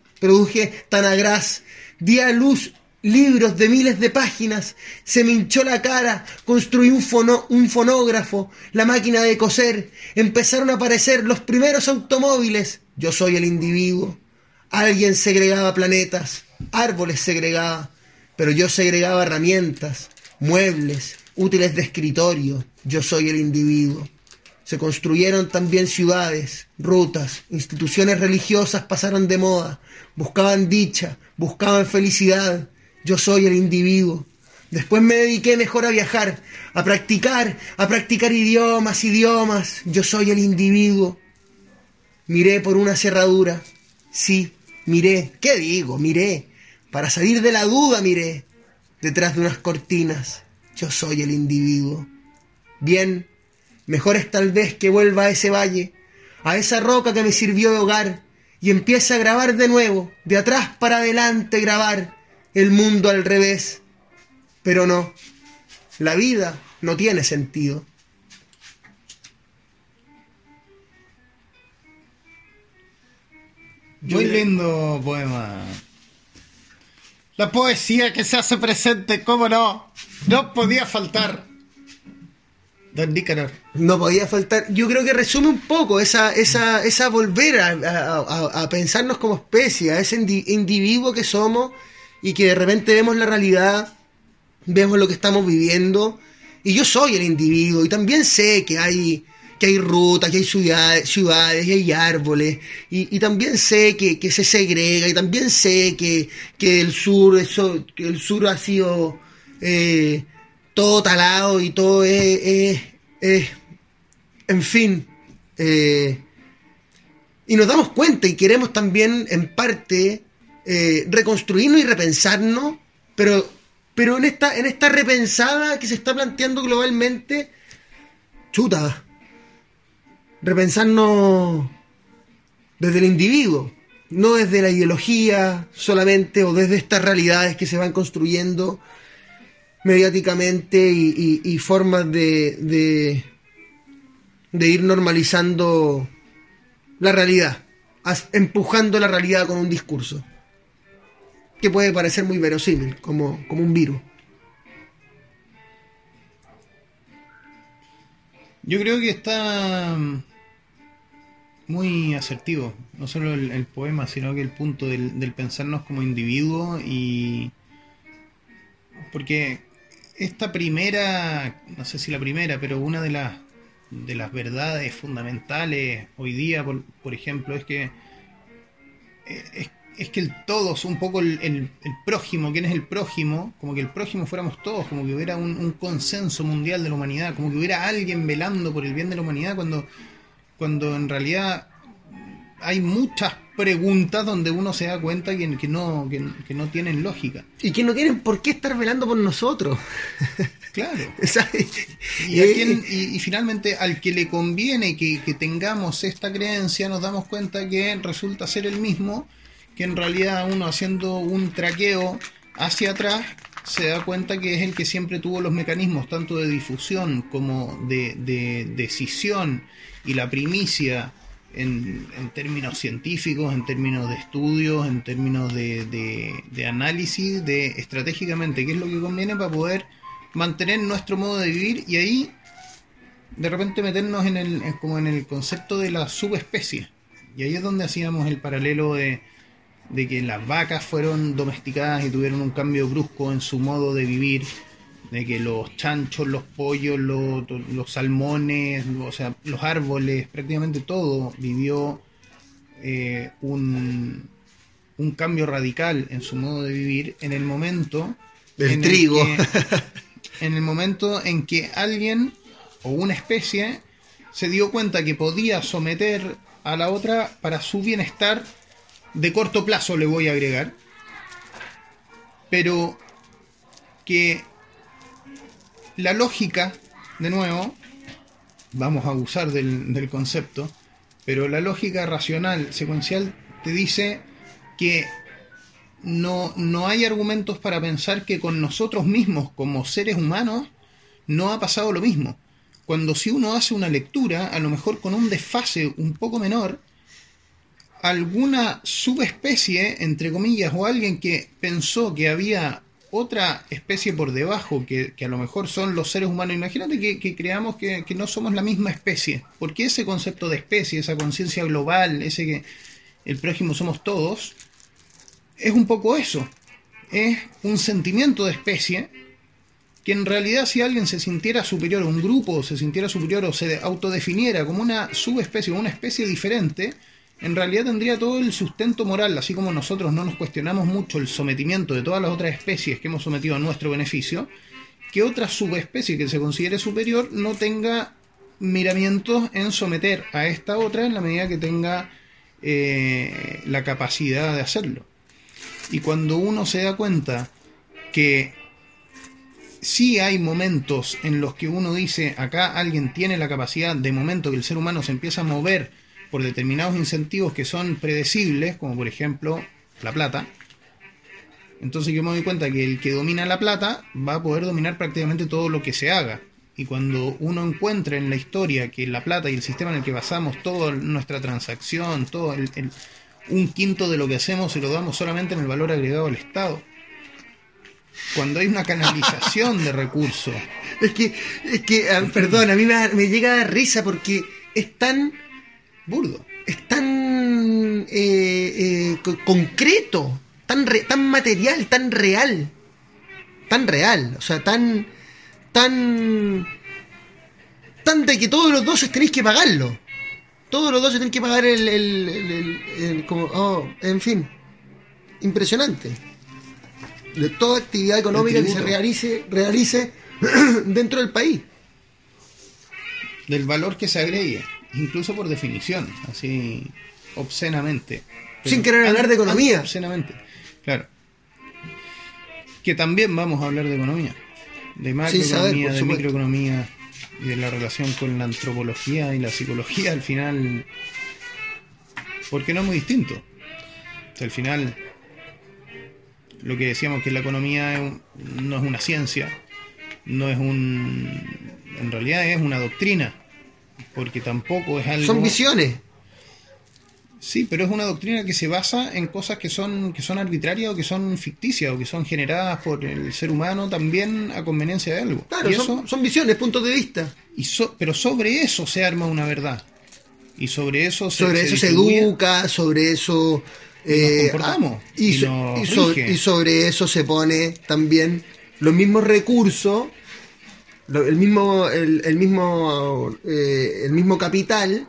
di a luz libros de miles de páginas, se me hinchó la cara, construí un, un fonógrafo, la máquina de coser, empezaron a aparecer los primeros automóviles, yo soy el individuo, alguien segregaba planetas, árboles segregaba, pero yo segregaba herramientas, muebles, útiles de escritorio, yo soy el individuo. Se construyeron también ciudades, rutas, instituciones religiosas pasaron de moda, buscaban dicha, buscaban felicidad, yo soy el individuo. Después me dediqué mejor a viajar, a practicar, a practicar idiomas, idiomas, yo soy el individuo. Miré por una cerradura, sí, miré, ¿qué digo? Miré, para salir de la duda miré, detrás de unas cortinas. Yo soy el individuo. Bien, mejor es tal vez que vuelva a ese valle, a esa roca que me sirvió de hogar, y empiece a grabar de nuevo, de atrás para adelante grabar el mundo al revés. Pero no, la vida no tiene sentido. Muy lindo poema. La poesía que se hace presente, ¿cómo no? No podía faltar. Don Nicanor. No podía faltar. Yo creo que resume un poco esa, esa, esa volver a, pensarnos como especie, a ese individuo que somos y que de repente vemos la realidad, vemos lo que estamos viviendo. Y yo soy el individuo y también sé que hay que hay rutas, que hay ciudades, ciudades y hay árboles, y, también sé que, se segrega, y también sé que, el sur eso, que el sur ha sido eh, todo talado y todo es, en fin, eh, y nos damos cuenta y queremos también en parte eh, reconstruirnos y repensarnos, pero, pero en, esta, en esta repensada que se está planteando globalmente, chuta, repensarnos desde el individuo, no desde la ideología solamente o desde estas realidades que se van construyendo mediáticamente y, formas de, de, de, ir normalizando la realidad, empujando la realidad con un discurso que puede parecer muy verosímil, como, como un virus. Yo creo que está muy asertivo, no solo el, poema, sino que el punto del, pensarnos como individuo y... Porque esta primera, no sé si la primera, pero una de las, de las verdades fundamentales hoy día, por, ejemplo, es que eh, es, que el todos, un poco el, prójimo, ¿quién es el prójimo? Como que el prójimo fuéramos todos, como que hubiera un, un consenso mundial de la humanidad, como que hubiera alguien velando por el bien de la humanidad cuando cuando en realidad hay muchas preguntas donde uno se da cuenta que, que no, que, no tienen lógica. Y que no tienen por qué estar velando por nosotros. Claro. y, finalmente al que le conviene que, que, tengamos esta creencia nos damos cuenta que resulta ser el mismo, que en realidad uno haciendo un traqueo hacia atrás se da cuenta que es el que siempre tuvo los mecanismos tanto de difusión como de, de decisión y la primicia en, términos científicos, en términos de estudios, en términos de, de, análisis, de estratégicamente qué es lo que conviene para poder mantener nuestro modo de vivir y ahí de repente meternos en el, como en el concepto de la subespecie. Y ahí es donde hacíamos el paralelo de, de que las vacas fueron domesticadas y tuvieron un cambio brusco en su modo de vivir, de que los chanchos, los pollos, los, los salmones, o sea, los árboles, prácticamente todo vivió eh, un, un cambio radical en su modo de vivir en el momento Del en trigo. El que, en el momento en que alguien o una especie se dio cuenta que podía someter a la otra para su bienestar de corto plazo, le voy a agregar, pero que la lógica, de nuevo, vamos a abusar del, del concepto, pero la lógica racional secuencial te dice que no, no hay argumentos para pensar que con nosotros mismos como seres humanos no ha pasado lo mismo. Cuando si uno hace una lectura, a lo mejor con un desfase un poco menor, alguna subespecie, entre comillas, o alguien que pensó que había otra especie por debajo, que, a lo mejor son los seres humanos, imagínate que, creamos que, no somos la misma especie, porque ese concepto de especie, esa conciencia global, ese que el prójimo somos todos, es un poco eso. Es un sentimiento de especie que en realidad si alguien se sintiera superior a un grupo, se sintiera superior o se autodefiniera como una subespecie una especie diferente, en realidad tendría todo el sustento moral, así como nosotros no nos cuestionamos mucho el sometimiento de todas las otras especies que hemos sometido a nuestro beneficio, que otra subespecie que se considere superior no tenga miramientos en someter a esta otra en la medida que tenga eh, la capacidad de hacerlo. Y cuando uno se da cuenta que sí hay momentos en los que uno dice, acá alguien tiene la capacidad de momento que el ser humano se empieza a mover por determinados incentivos que son predecibles, como por ejemplo la plata, entonces yo me doy cuenta que el que domina la plata va a poder dominar prácticamente todo lo que se haga. Y cuando uno encuentra en la historia que la plata y el sistema en el que basamos toda nuestra transacción, todo el, un quinto de lo que hacemos se lo damos solamente en el valor agregado al Estado. Cuando hay una canalización de recursos. Es que, es que, ah, perdón, a mí me, me llega a dar risa porque es tan, Burdo. es tan eh, eh, co- concreto, tan, re- tan material, tan real, tan real, o sea, tan, tan, tan de que todos los doces tenéis que pagarlo. Todos los doces tenéis que pagar el, el, el- el- el- como, oh, en fin, impresionante. De toda actividad económica que se realice, realice dentro del país. Del valor que se agregue. Incluso por definición. Así obscenamente. Sin querer hablar de economía. Obscenamente. Claro. Que también vamos a hablar de economía. De macroeconomía, de microeconomía y de la relación con la antropología y la psicología al final. Porque no es muy distinto. O sea, al final, lo que decíamos que la economía es un- no es una ciencia, no es un. En realidad es una doctrina. Porque tampoco es algo. Son visiones. Sí, pero es una doctrina que se basa en cosas que son, que son arbitrarias o que son ficticias o que son generadas por el ser humano también a conveniencia de algo. Claro, y son, eso, son visiones, puntos de vista. y so- pero sobre eso se arma una verdad. Y sobre eso se, sobre eso se educa, sobre eso... Y nos eh, comportamos, y, y so- nos y so- rige. y sobre eso se pone también los mismos recursos, el mismo, el, el mismo, eh, el mismo capital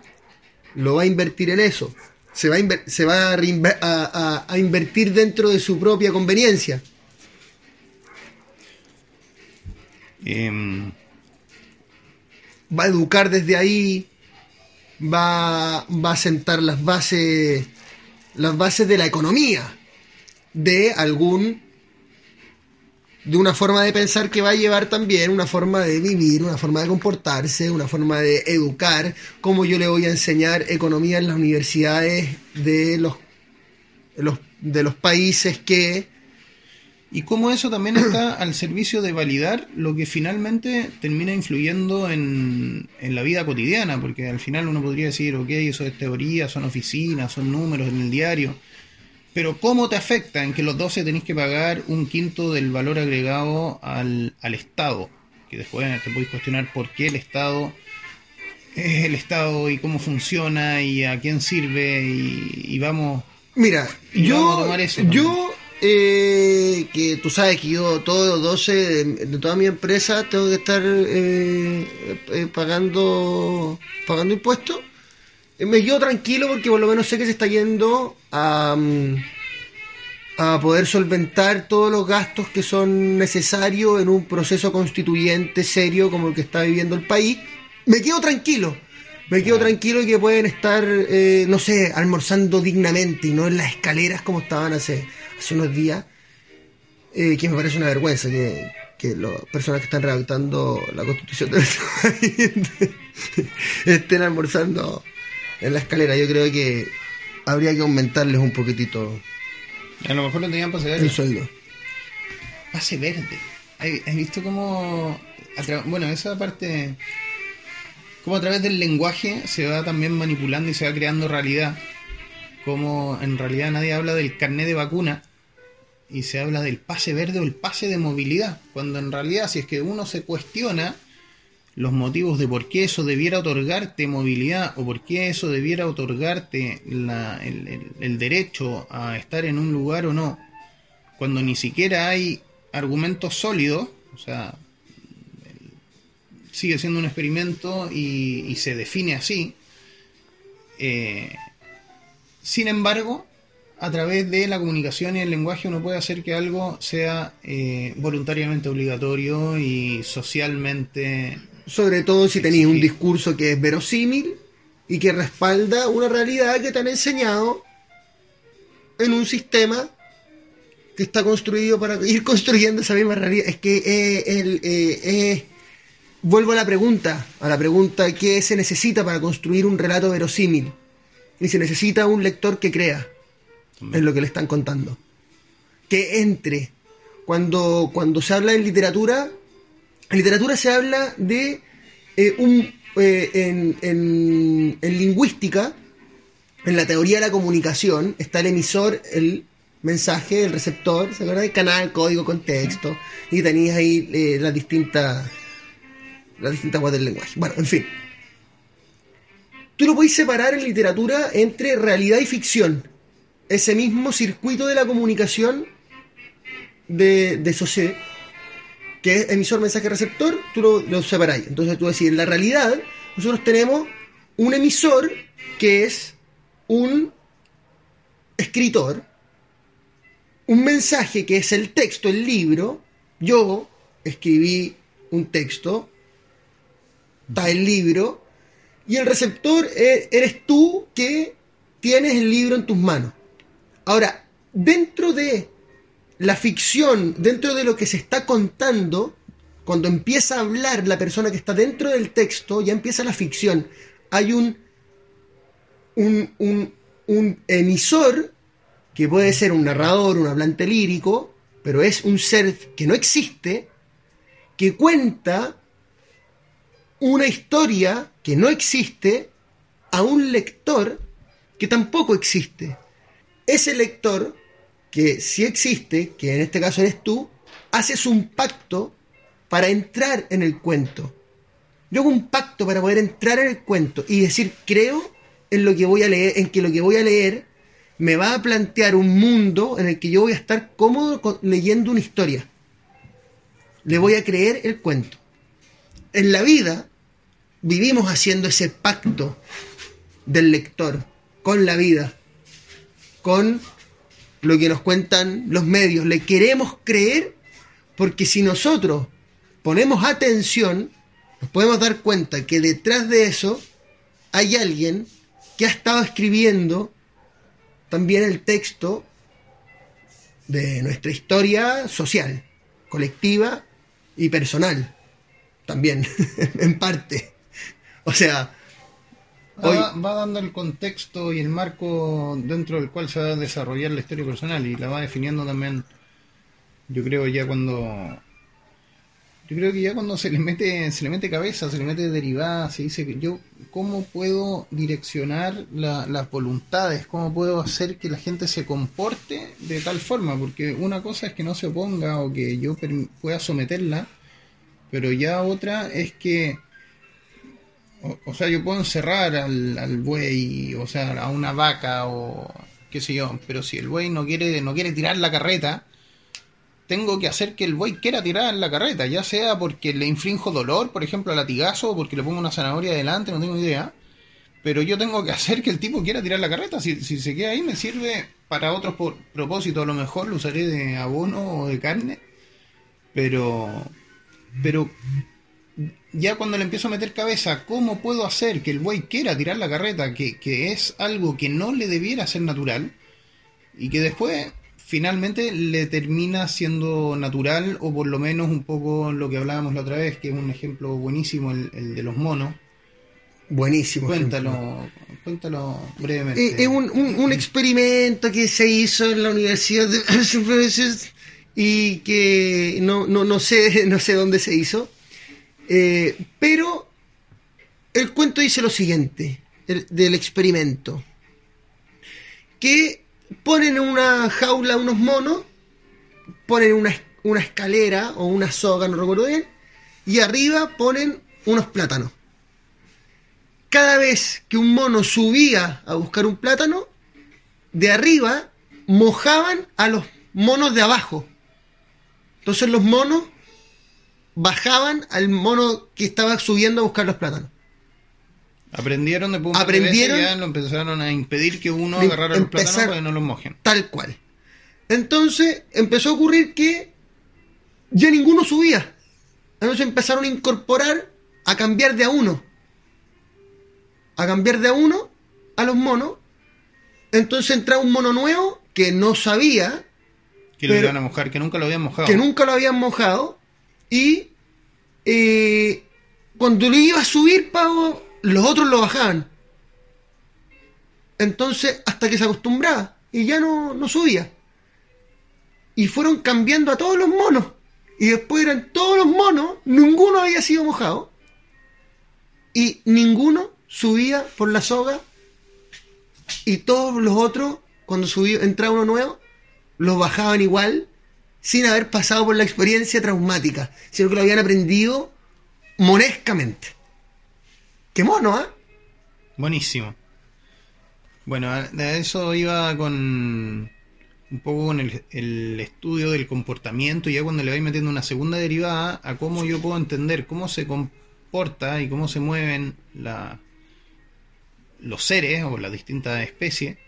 lo va a invertir en eso. Se va a, inver- se va a, reinver- a- a- a invertir dentro de su propia conveniencia. Em, va a educar desde ahí, va, va a sentar las bases, las bases de la economía, de algún, de una forma de pensar que va a llevar también una forma de vivir, una forma de comportarse, una forma de educar, como yo le voy a enseñar economía en las universidades de los, los de los países que y cómo eso también está al servicio de validar lo que finalmente termina influyendo en, en la vida cotidiana, porque al final uno podría decir, ok, eso es teoría, son oficinas, son números en el diario, pero ¿cómo te afecta en que los 12 tenéis que pagar un quinto del valor agregado al, al Estado? Que después te podéis cuestionar por qué el Estado es el Estado y cómo funciona y a quién sirve y, y vamos Mira, Y vamos a yo, tomar eso yo eh, que tú sabes que yo todos los 12 de, de toda mi empresa tengo que estar eh, eh, pagando pagando impuestos. Eh, Me quedo tranquilo porque por lo menos sé que se está yendo a, mm, a poder solventar todos los gastos que son necesarios en un proceso constituyente serio como el que está viviendo el país. Me quedo tranquilo. Me quedo tranquilo y que pueden estar, eh, no sé, almorzando dignamente y no en las escaleras como estaban hace, hace unos días. Eh, que me parece una vergüenza que, que las personas que están redactando la constitución de estén almorzando en la escalera. Yo creo que habría que aumentarles un poquitito A lo mejor lo tenían para sacar el sueldo. pase verde. ¿Has visto cómo, bueno, esa parte, cómo a través del lenguaje se va también manipulando y se va creando realidad? Como en realidad nadie habla del carnet de vacuna y se habla del pase verde o el pase de movilidad, cuando en realidad si es que uno se cuestiona los motivos de por qué eso debiera otorgarte movilidad o por qué eso debiera otorgarte la- el, derecho a estar en un lugar o no, cuando ni siquiera hay argumentos sólidos, o sea, sigue siendo un experimento y, y se define así. eh, sin embargo, a través de la comunicación y el lenguaje uno puede hacer que algo sea eh, voluntariamente obligatorio y socialmente Sobre todo si tenéis un discurso que es verosímil y que respalda una realidad que te han enseñado en un sistema que está construido para ir construyendo esa misma realidad. Es que eh, el, eh, eh, vuelvo a la pregunta, a la pregunta ¿qué se necesita para construir un relato verosímil? Y se necesita un lector que crea en lo que le están contando. Que entre. Cuando, cuando se habla en literatura, en literatura se habla de eh, un eh, en, en- lingüística, en la teoría de la comunicación, está el emisor, el mensaje, el receptor, ¿se acuerdan? El canal, código, contexto, y tenías ahí eh, las distintas las distintas guas del lenguaje. Bueno, en fin. Tú lo puedes separar en literatura entre realidad y ficción. Ese mismo circuito de la comunicación de, de que es emisor, mensaje, receptor, tú lo, separáis. Entonces tú decís, en la realidad, nosotros tenemos un emisor que es un escritor, un mensaje que es el texto, el libro. Yo escribí un texto, está el libro, y el receptor e- eres tú que tienes el libro en tus manos. Ahora, dentro de la ficción, dentro de lo que se está contando, cuando empieza a hablar la persona que está dentro del texto, ya empieza la ficción. Hay un, un, un, emisor, que puede ser un narrador, un hablante lírico, pero es un ser que no existe, que cuenta una historia que no existe a un lector que tampoco existe. Ese lector, que sí existe, que en este caso eres tú, haces un pacto para entrar en el cuento. Yo hago un pacto para poder entrar en el cuento y decir, creo en lo que voy a leer, en que lo que voy a leer me va a plantear un mundo en el que yo voy a estar cómodo leyendo una historia. Le voy a creer el cuento. En la vida vivimos haciendo ese pacto del lector con la vida, con lo que nos cuentan los medios. Le queremos creer porque si nosotros ponemos atención, nos podemos dar cuenta que detrás de eso hay alguien que ha estado escribiendo también el texto de nuestra historia social, colectiva y personal. También, en parte. O sea, hoy, va, va dando el contexto y el marco dentro del cual se va a desarrollar la historia personal y la va definiendo también, yo creo ya cuando... Yo creo que ya cuando se le mete, se le mete cabeza, se le mete derivada, se dice que yo cómo puedo direccionar la- las voluntades, cómo puedo hacer que la gente se comporte de tal forma, porque una cosa es que no se oponga o que yo pueda someterla, pero ya otra es que o, sea, yo puedo encerrar al, al buey, o sea, a una vaca o, qué sé yo, pero si el buey no quiere, no quiere tirar la carreta, tengo que hacer que el buey quiera tirar la carreta, ya sea porque le infrinjo dolor, por ejemplo, a latigazo, o porque le pongo una zanahoria adelante, no tengo idea. Pero yo tengo que hacer que el tipo quiera tirar la carreta. Si, si se queda ahí, me sirve para otros por- propósitos. A lo mejor lo usaré de abono o de carne. Pero, pero ya cuando le empiezo a meter cabeza, ¿cómo puedo hacer que el buey quiera tirar la carreta? Que, que es algo que no le debiera ser natural y que después finalmente le termina siendo natural o por lo menos un poco lo que hablábamos la otra vez, que es un ejemplo buenísimo, el, el de los monos. Buenísimo. ejemplo. Cuéntalo, cuéntalo brevemente. Eh, Es un, un- un experimento que se hizo en la Universidad de y que no, no, no, sé, no sé dónde se hizo. Eh, pero el cuento dice lo siguiente el- del experimento. Que ponen en una jaula unos monos, ponen una, una escalera o una soga, no recuerdo bien, y arriba ponen unos plátanos cada vez que un mono subía a buscar un plátano, de arriba mojaban a los monos de abajo. Entonces los monos bajaban al mono que estaba subiendo a buscar los plátanos. Aprendieron de de Aprendieron- ya lo empezaron a impedir que uno de agarrara los plátanos para que no los mojen. Tal cual. Entonces empezó a ocurrir que ya ninguno subía. Entonces empezaron a incorporar, a cambiar de a uno. A cambiar de a uno a los monos. Entonces entraba un mono nuevo que no sabía, Que lo iban a mojar, que nunca lo habían mojado. que nunca lo habían mojado. Y eh, cuando lo iba a subir, pavo, los otros lo bajaban. Entonces, hasta que se acostumbraba y ya no, no subía. Y fueron cambiando a todos los monos. Y después eran todos los monos, ninguno había sido mojado. Y ninguno subía por la soga. Y todos los otros, cuando subía, entraba uno nuevo, los bajaban igual, sin haber pasado por la experiencia traumática, sino que lo habían aprendido monescamente. Qué mono, ¿ah? Buenísimo. Bueno, a eso iba con un poco con el, estudio del comportamiento, ya cuando le vais metiendo una segunda derivada a cómo yo puedo entender cómo se comporta y cómo se mueven la, los seres o las distintas especies,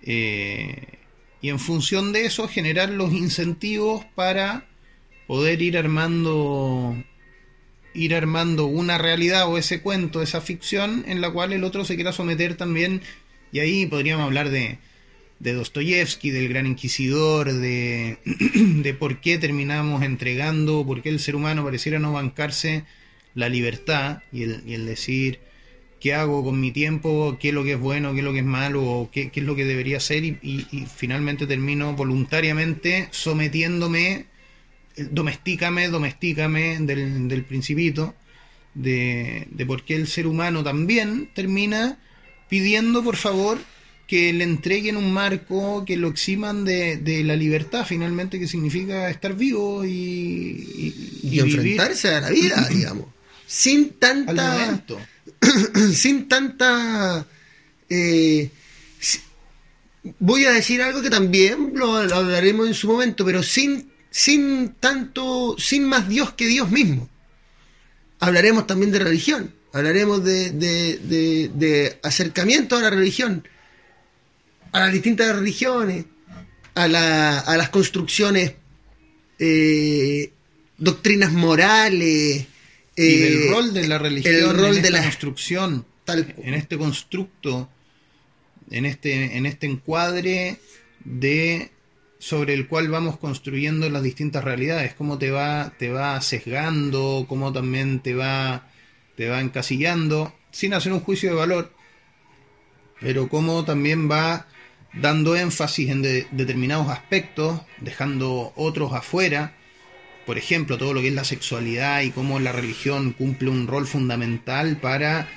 eh, y en función de eso generar los incentivos para poder ir armando ir armando una realidad o ese cuento, esa ficción en la cual el otro se quiera someter también. Y ahí podríamos hablar de de Dostoyevsky, del Gran Inquisidor, de, de por qué terminamos entregando, por qué el ser humano pareciera no bancarse la libertad y el, y el decir qué hago con mi tiempo, qué es lo que es bueno, qué es lo que es malo, o qué, qué es lo que debería ser, y, y- y finalmente termino voluntariamente sometiéndome, eh, domestícame, domestícame del, del principito, de, de por qué el ser humano también termina pidiendo por favor que le entreguen un marco, que lo eximan de, de la libertad finalmente, que significa estar vivo y, y- Y, y vivir enfrentarse a la vida, digamos. Sin tanta. sin tanta. eh, voy a decir algo que también lo, lo hablaremos en su momento, pero sin, sin tanto. sin más Dios que Dios mismo. Hablaremos también de religión. Hablaremos de, de- de- de acercamiento a la religión, a las distintas religiones, a, la- a las construcciones, eh, doctrinas morales. Y eh, del rol de la religión el rol en de esta la- construcción, tal- en este constructo, en este, en este encuadre de sobre el cual vamos construyendo las distintas realidades, cómo te va, te va sesgando, cómo también te va, te va encasillando, sin hacer un juicio de valor, pero cómo también va dando énfasis en de- determinados aspectos, dejando otros afuera, por ejemplo, todo lo que es la sexualidad y cómo la religión cumple un rol fundamental para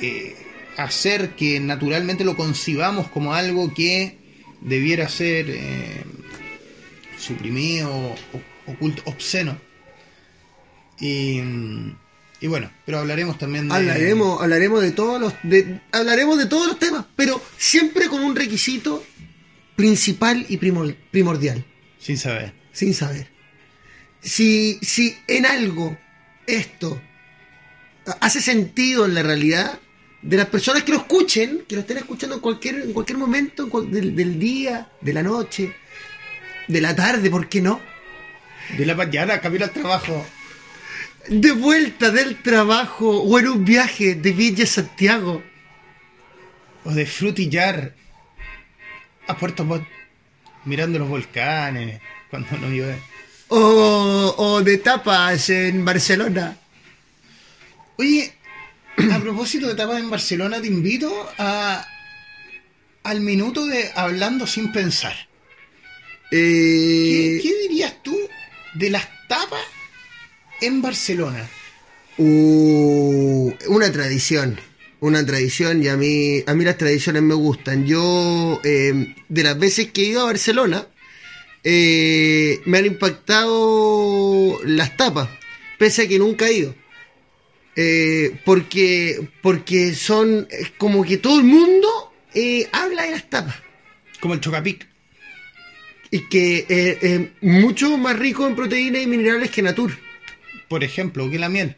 eh, hacer que naturalmente lo concibamos como algo que debiera ser eh, suprimido, o- oculto, obsceno. Y, Y bueno, pero hablaremos también de. Hablaremos, hablaremos de todos los, de, hablaremos de todos los temas, pero siempre con un requisito principal y primor- primordial, Sin saber. sin saber. Si, si en algo esto hace sentido en la realidad de las personas que lo escuchen, que lo estén escuchando en cualquier, en cualquier momento en cual- del, del día, de la noche, de la tarde, ¿por qué no? De la mañana, camino al trabajo. De vuelta del trabajo o en un viaje de Villa Santiago. O de frutillar a Puerto Montt. Mirando los volcanes. Cuando no llueve. O, o de tapas en Barcelona. Oye, a propósito de tapas en Barcelona, te invito a. al minuto de Hablando sin pensar. ¿Qué, Eh, qué dirías tú de las tapas en Barcelona? uh, una tradición. Una tradición y a mí, a mí las tradiciones me gustan. Yo, eh, de las veces que he ido a Barcelona, eh, me han impactado las tapas, pese a que nunca he ido. Eh, porque, porque son es como que todo el mundo eh, habla de las tapas. Como el Chocapic. Y que eh, es mucho más rico en proteínas y minerales que Natur. Por ejemplo, que la miel.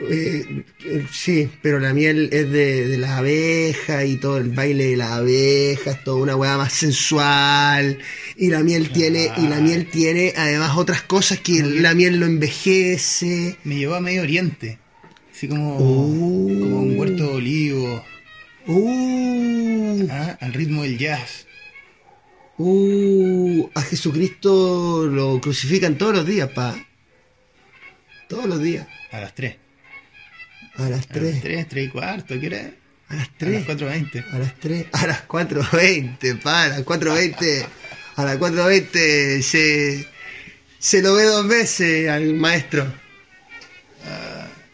Eh, eh, sí, pero la miel es de, de las abejas y todo el baile de las abejas, toda una hueá más sensual. Y la miel tiene, y la miel tiene además otras cosas que la miel lo envejece. Me llevó a Medio Oriente. Así como, Oh. como un huerto de olivo. Uh, ¿ah? Al ritmo del jazz. uh, a Jesucristo lo crucifican todos los días, pa. Todos los días. A las 3. A las A las 3. 3, 3 y cuarto, ¿qué hora? A las A 3. las 4.20. A las 3, a las 4.20, pa, a las 4.20, a las 4.20 se, se lo ve dos veces al maestro.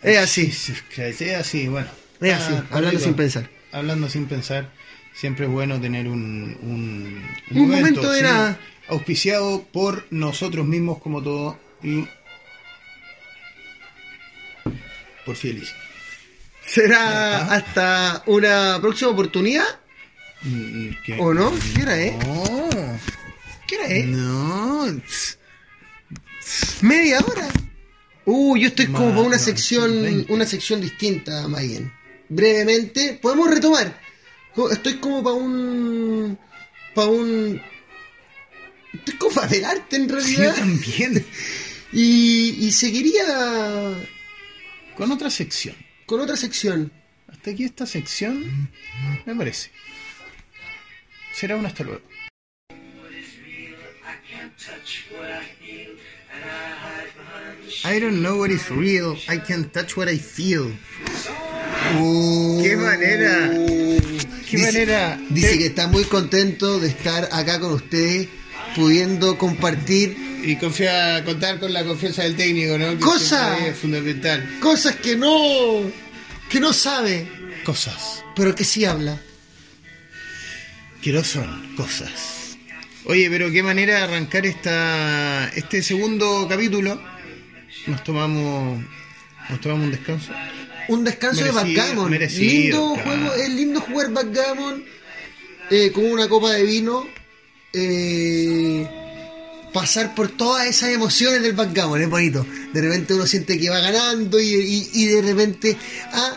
es así, Sí, Es así, bueno. es así, Ah, hablando rico. sin pensar. Hablando sin pensar, siempre es bueno tener un, un, Un momento de nada. auspiciado por nosotros mismos como todo y por Fielis. ¿Será Ajá. hasta una próxima oportunidad? ¿qué? ¿O no? ¿Qué hora es? No, ¿Qué hora es? no. ¿Media hora? Uh, yo estoy como para una sección, 20. una sección distinta, Mayen. Brevemente, podemos retomar. Estoy como para un, para un, estoy como para el arte en Sí, yo realidad. también. Y, y seguiría Con otra sección. Con otra sección. Hasta aquí esta sección, me parece. Será un hasta luego. I don't know what is real. I can't touch what I feel. ¡Qué manera! ¡Qué Dice- manera! Dice que está muy contento de estar acá con ustedes, pudiendo compartir Y confía, contar con la confianza del técnico, ¿no? Que Cosa. Es fundamental. cosas que no, que no sabe, Cosas. pero que sí habla. Que no son cosas. Oye, pero qué manera de arrancar esta, este segundo capítulo. Nos tomamos, nos tomamos un descanso. Un descanso de backgammon. merecido, lindo claro. juego, es lindo jugar backgammon eh, con una copa de vino. eh, pasar por todas esas emociones del backgammon, es bonito. De repente uno siente que va ganando y, y- y de repente, ah,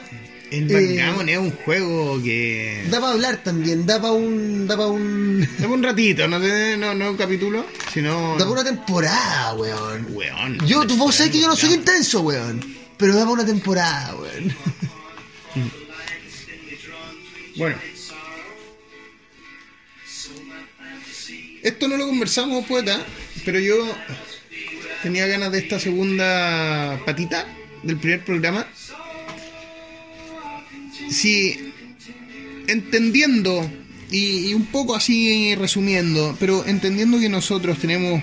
El Eh, backgammon es un juego que... da para hablar también, da para un, da para un, Dame un ratito, no, no, no un capítulo, sino... da para una temporada, weón. Weón. Yo, tú vos sabés que yo no soy intenso, weón. Pero da para una temporada, weón. Bueno. Esto no lo conversamos, poeta, pero yo tenía ganas de esta segunda patita del primer programa. Si entendiendo, y, y un poco así resumiendo, pero entendiendo que nosotros tenemos,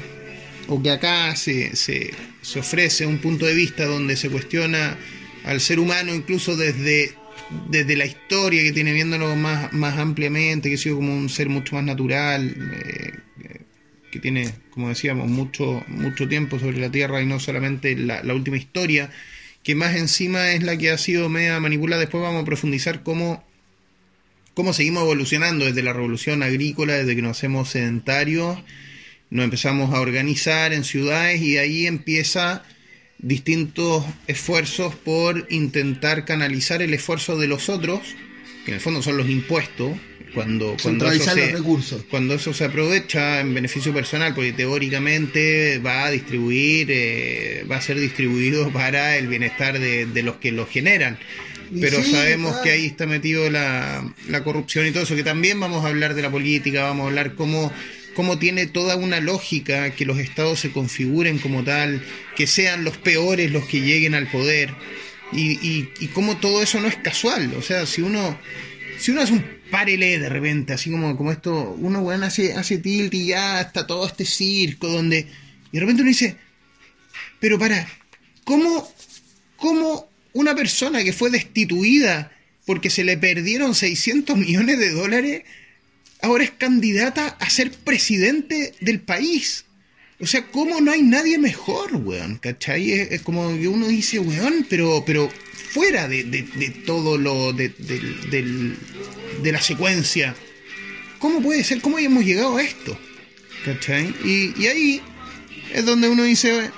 o que acá se, se, se ofrece un punto de vista donde se cuestiona al ser humano incluso desde, desde la historia que tiene viéndolo más, más ampliamente, que ha sido como un ser mucho más natural, eh, eh, que tiene, como decíamos, mucho, mucho tiempo sobre la Tierra y no solamente la, la última historia que más encima es la que ha sido media manipulada. Después vamos a profundizar cómo, cómo seguimos evolucionando desde la revolución agrícola, desde que nos hacemos sedentarios, nos empezamos a organizar en ciudades y ahí empieza distintos esfuerzos por intentar canalizar el esfuerzo de los otros, que en el fondo son los impuestos, cuando, cuando, eso se, los recursos. cuando eso se aprovecha en beneficio personal, porque teóricamente va a distribuir, eh, va a ser distribuido para el bienestar de, de los que lo generan. Pero sí, sabemos claro. que ahí está metido la, la corrupción y todo eso, que también vamos a hablar de la política, vamos a hablar cómo, cómo tiene toda una lógica que los estados se configuren como tal, que sean los peores los que lleguen al poder, y, y, cómo todo eso no es casual. O sea, si uno, si uno hace un parelé de repente, así como, como esto, uno weón hace, hace tilt y ya está todo este circo donde. Y de repente uno dice, pero para, ¿cómo, cómo una persona que fue destituida porque se le perdieron 600 millones de dólares ahora es candidata a ser presidente del país? O sea, ¿cómo no hay nadie mejor, weón? ¿Cachai? Es, como que uno dice, weón, pero, pero fuera de, de- de todo lo de, de la secuencia. ¿Cómo puede ser? ¿Cómo hemos llegado a esto? ¿Cachai? Y, y ahí es donde uno dice,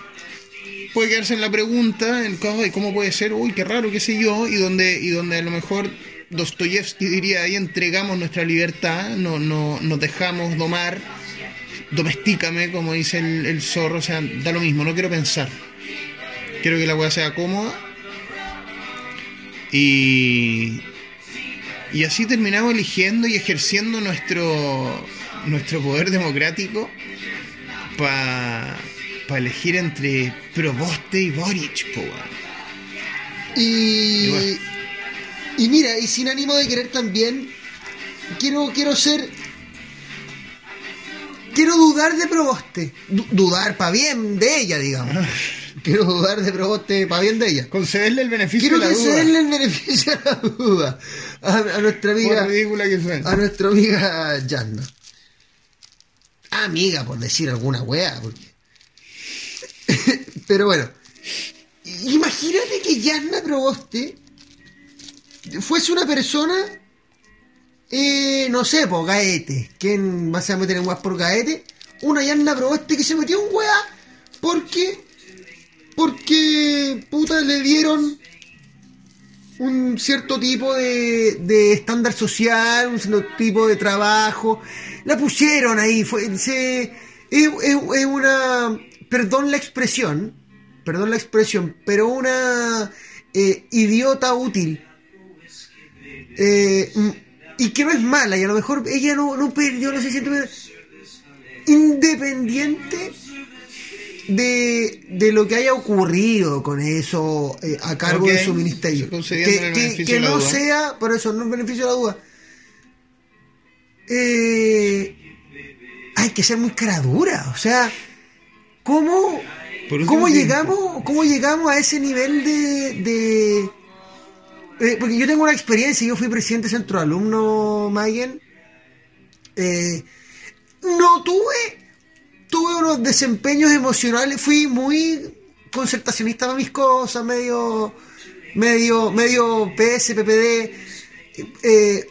puede quedarse en la pregunta, en cómo puede ser, uy, qué raro, qué sé yo, y donde, y donde a lo mejor Dostoyevsky diría, ahí entregamos nuestra libertad, no, no, nos dejamos domar, domestícame, como dice el, el zorro, o sea, da lo mismo, no quiero pensar. Quiero que la weá sea cómoda. Y, y así terminamos eligiendo y ejerciendo nuestro, nuestro poder democrático para elegir entre Proboste y Boric, po. Y, Y bueno. Y mira, y sin ánimo de querer también, quiero, quiero ser. Quiero dudar de Proboste. Du- dudar para bien de ella, digamos. Quiero dudar de Proboste para bien de ella. Concederle el beneficio Quiero de la duda. concederle el beneficio de la duda a, a nuestra Por amiga. ridícula que suene. A nuestra amiga Yasna. Amiga, por decir alguna wea, porque. Pero bueno. Imagínate que Yasna Proboste fuese una persona. eh, no sé, por Gaete. ¿Quién va a meter en weas por Gaete? Una Yasna Proboste que se metió en wea porque. Porque. Puta, le dieron un cierto tipo de, de estándar social, un cierto tipo de trabajo. La pusieron ahí, fue, se, es, es- es una, perdón la expresión, perdón la expresión, pero una eh, idiota útil. Eh, mm, y que no es mala, y a lo mejor ella no, no perdió, no se siente independiente de, de lo que haya ocurrido con eso eh, a cargo de su ministerio. Que, no duda. sea, por eso no es beneficio de la duda. Eh, hay que ser muy cara dura, o sea, ¿cómo, cómo llegamos, cómo llegamos a ese nivel de, de eh, porque yo tengo una experiencia, yo fui presidente de centro alumno Mayen. Eh, no tuve, tuve unos desempeños emocionales, fui muy concertacionista para mis cosas, medio, medio, medio PS, PPD, eh,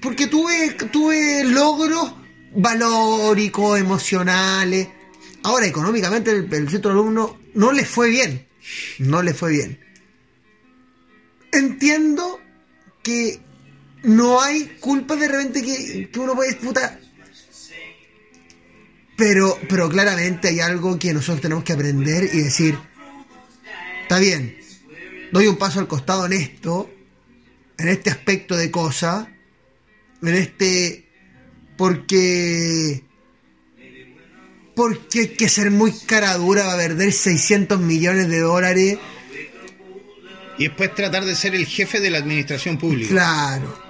porque tuve, tuve logros valóricos, emocionales. Ahora, económicamente, el, el centro alumno no les fue bien, no les fue bien entiendo que no hay culpa de repente que, que uno puede disputar. Pero, pero claramente hay algo que nosotros tenemos que aprender y decir, está bien, doy un paso al costado en esto, en este aspecto de cosa, en este, porque, porque hay que ser muy cara dura para perder 600 millones de dólares. Y después tratar de ser el jefe de la administración pública. Claro.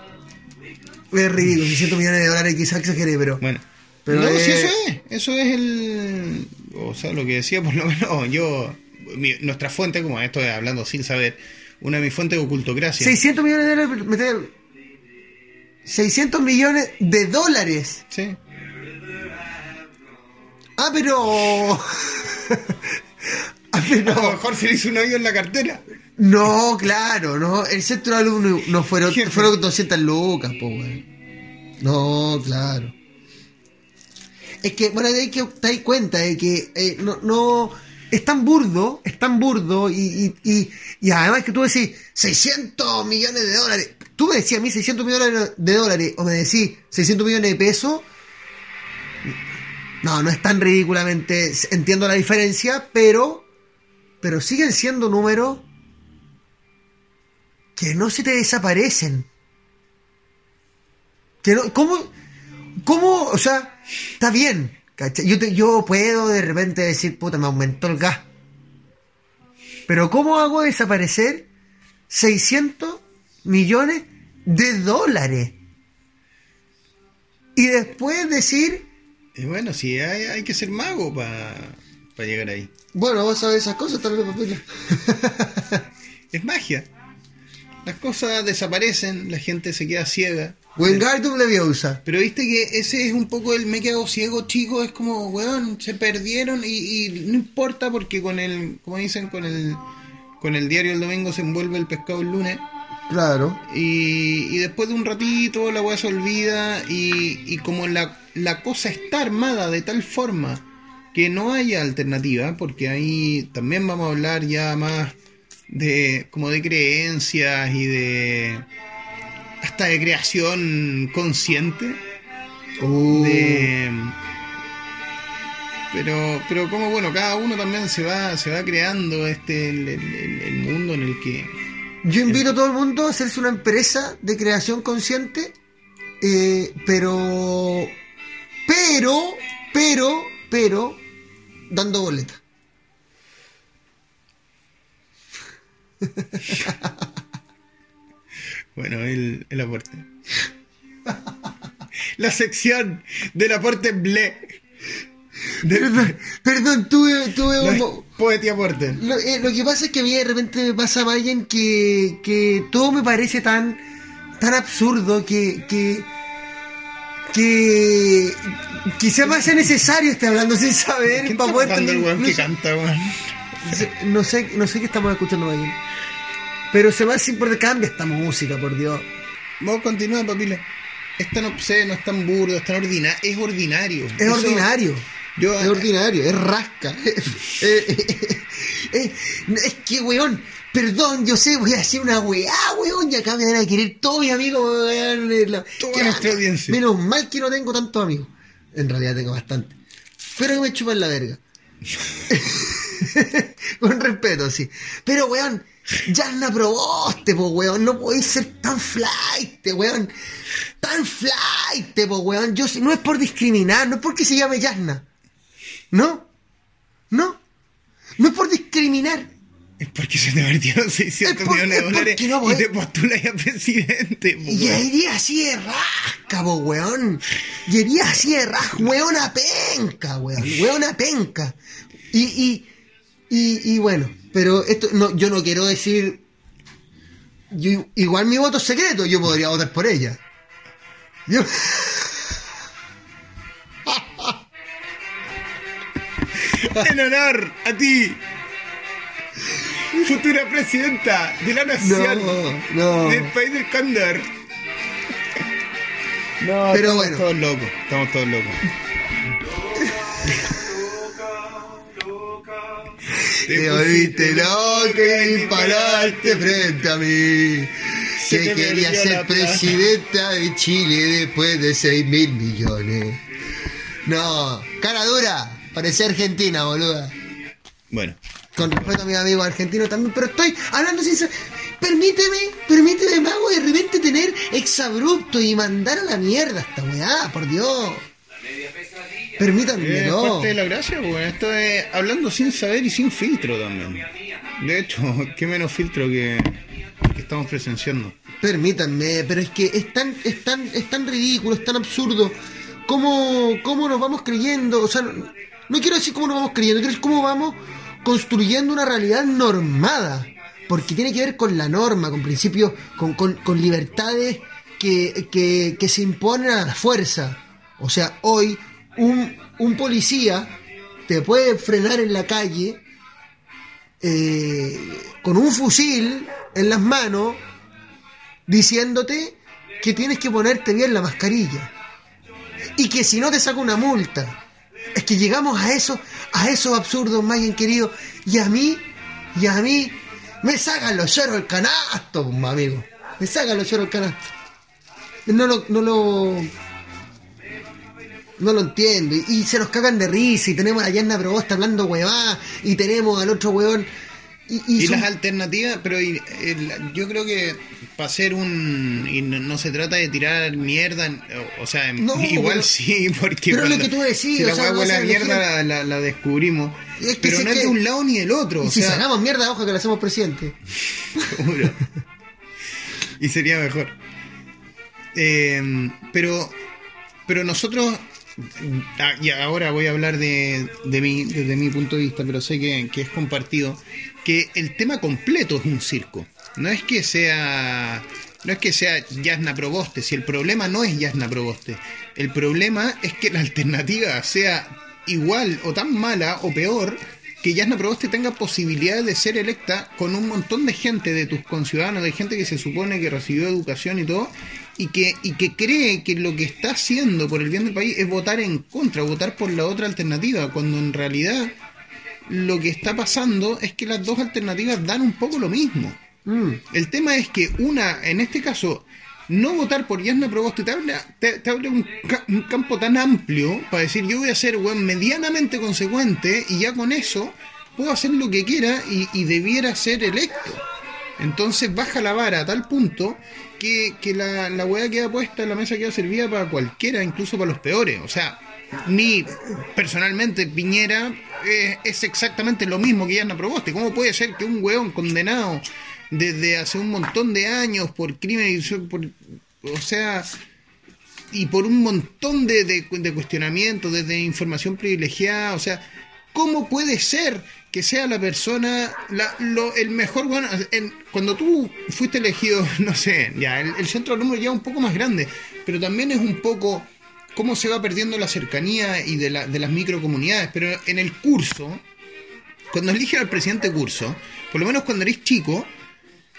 Es ridículo, 600 millones de dólares quizás exageré, pero... Bueno. Pero no, es- si eso es, eso es el, o sea, lo que decía por lo menos yo, mi- nuestra fuente, como esto es hablando sin saber, una de mis fuentes de ocultocracia. 600 millones de dólares... meter- 600 millones de dólares. Sí. Ah, pero... A lo mejor se le hizo un hoyo en la cartera. No, claro, no. El centro de alumnos no fueron, Jefe. fueron 200 lucas, po. No, claro. Es que, bueno, hay que te das cuenta de que eh, no, no. Es tan burdo, es tan burdo, y, y, y, y además que tú decís 600 millones de dólares. Tú me decías a mí 600 millones de dólares, o me decís 600 millones de pesos. No, no es tan ridículamente. Entiendo la diferencia, pero. Pero siguen siendo números que no se te desaparecen. Que no, ¿Cómo? ¿Cómo? O sea, está bien. ¿cachai? Yo, te- yo puedo de repente decir, puta, me aumentó el gas. Pero ¿cómo hago desaparecer 600 millones de dólares? Y después decir, Y bueno, sí, hay, hay que ser mago para llegar ahí. bueno, vos sabés esas cosas, tal vez, papila. Es magia. Las cosas desaparecen, la gente se queda ciega. Wingardium Leviosa. Pero viste que ese es un poco el me quedo ciego, chico. Es como, weón, se perdieron y, y no importa porque con el, como dicen, con el, con el diario el domingo se envuelve el pescado el lunes. Claro. Y, y después de un ratito la weá se olvida y, y como la, la cosa está armada de tal forma que no haya alternativa, porque ahí también vamos a hablar ya más de como de creencias y de hasta de creación consciente Uh, de pero pero como bueno cada uno también se va se va creando este el, el- el- el mundo en el que Yo invito a todo el mundo a hacerse una empresa de creación consciente, eh, pero, pero, pero, pero, dando boleta. Bueno, el, el aporte. La sección del aporte ble. De, Perdón, perdón, tuve, tuve un... aporte. Lo, eh, lo que pasa es que a mí de repente me pasa, Mayen, que, que todo me parece tan, tan absurdo que, que, que quizá me hace necesario estar hablando sin saber ¿Quién para poder tener- que canta? No sé, no sé qué estamos escuchando, Mayen. Pero se me hace importante, cambia esta música, por Dios. Vos continúa, papila. Es tan obsceno, es tan burdo, es tan ordinario. Es ordinario. Es Eso- ordinario. Yo- es ordinario, es rasca. Es que, weón, perdón, yo sé, voy a hacer una weá, weón, y acá me van a querer todos mis amigos, weón. la- Toda nuestra audiencia. Menos mal que no tengo tantos amigos. En realidad tengo bastante. Pero que me chupan la verga. Con respeto, sí. Pero, weón, Yasna probaste, po, weón. No podéis ser tan flight, weón. Tan flight, po, weón. Yo, no es por discriminar, no es porque se llame Yasna. No. No. No es por discriminar. Es porque se te perdieron 600 Es por- millones de es dólares no, y weón. te postulas a presidente. po, Y weón. iría así de rasca, po, weón. Y iría así de rasca, weona penca, weón. Weona penca. Y, y, y, y bueno, pero esto, no, yo no quiero decir. Yo, igual mi voto es secreto, yo podría votar por ella. Yo, En honor a ti, futura presidenta de la nación, no, no. del país del cóndor. No, Pero estamos bueno. todos locos, estamos todos locos. Te volviste loco y disparaste frente a mí. Se Que quería ser presidenta de Chile después de 6 mil millones. No, cara dura, parecía argentina, boluda. Bueno, Con respeto a mis amigos argentinos también, pero estoy hablando sin sa- Permíteme, permíteme, mago, de repente tener exabrupto y mandar a la mierda esta weá, por Dios. Permítanme, no. parte de la gracia, pues. Esto es hablando sin saber y sin filtro también. De hecho, qué menos filtro que, que estamos presenciando. Permítanme, pero es que es tan, es tan, es tan ridículo, es tan absurdo. ¿Cómo, cómo nos vamos creyendo? O sea, no, no quiero decir cómo nos vamos creyendo, quiero decir cómo vamos construyendo una realidad normada. Porque tiene que ver con la norma, con principios, con, con, libertades que, que, que se imponen a la fuerza. O sea, hoy un, un policía te puede frenar en la calle eh, con un fusil en las manos diciéndote que tienes que ponerte bien la mascarilla y que si no te saca una multa. Es que llegamos a eso, a esos absurdos, Mayen querido, y a mí, y a mí, me sacan los lloros el canasto, amigo. Me sacan los lloros el canasto. No lo, no lo, no lo entiendo. Y, se nos cagan de risa. Y tenemos a Yanna Probosta hablando huevá. Y tenemos al otro huevón. Y, y Y son- las alternativas, pero y- el- yo creo que para ser un... Y no, no se trata de tirar mierda, o, o sea, No, igual pero- sí, porque... pero es lo cuando- que tú decís, si o la sea, hueá no huele a se mierda la, la- la descubrimos. Es que pero no es que- de un lado ni del otro. y o si sea, sacamos mierda, ojo que le hacemos presidente. Seguro. y sería mejor. Eh, pero, pero nosotros, ah, y ahora voy a hablar de, de mi, desde mi punto de vista, pero sé que, que es compartido, que el tema completo es un circo. No es que sea, no es que sea Yasna Proboste, si el problema no es Yasna Proboste, el problema es que la alternativa sea igual o tan mala o peor que Yasna Proboste tenga posibilidad de ser electa con un montón de gente de tus conciudadanos, de gente que se supone que recibió educación y todo, y que, y que cree que lo que está haciendo por el bien del país es votar en contra, votar por la otra alternativa, cuando en realidad lo que está pasando es que las dos alternativas dan un poco lo mismo. Mm. El tema es que una, en este caso, no votar por Yasna Proboste te abre, te, te abre un, ca- un campo tan amplio para decir yo voy a ser weón, medianamente consecuente y ya con eso puedo hacer lo que quiera y, y debiera ser electo. Entonces baja la vara a tal punto que, que la, la weá queda puesta, la mesa queda servida para cualquiera, incluso para los peores. O sea, ni personalmente Piñera eh, es exactamente lo mismo que Yasna Proboste. ¿Cómo puede ser que un weón condenado desde hace un montón de años por crimen por, o sea y por un montón de, de, cuestionamientos desde información privilegiada o sea cómo puede ser que sea la persona la- lo- el mejor bueno en- cuando tú fuiste elegido no sé ya el, el centro de número ya un poco más grande pero también es un poco cómo se va perdiendo la cercanía y de, la, de las microcomunidades pero en el curso cuando eligen al presidente curso por lo menos cuando eres chico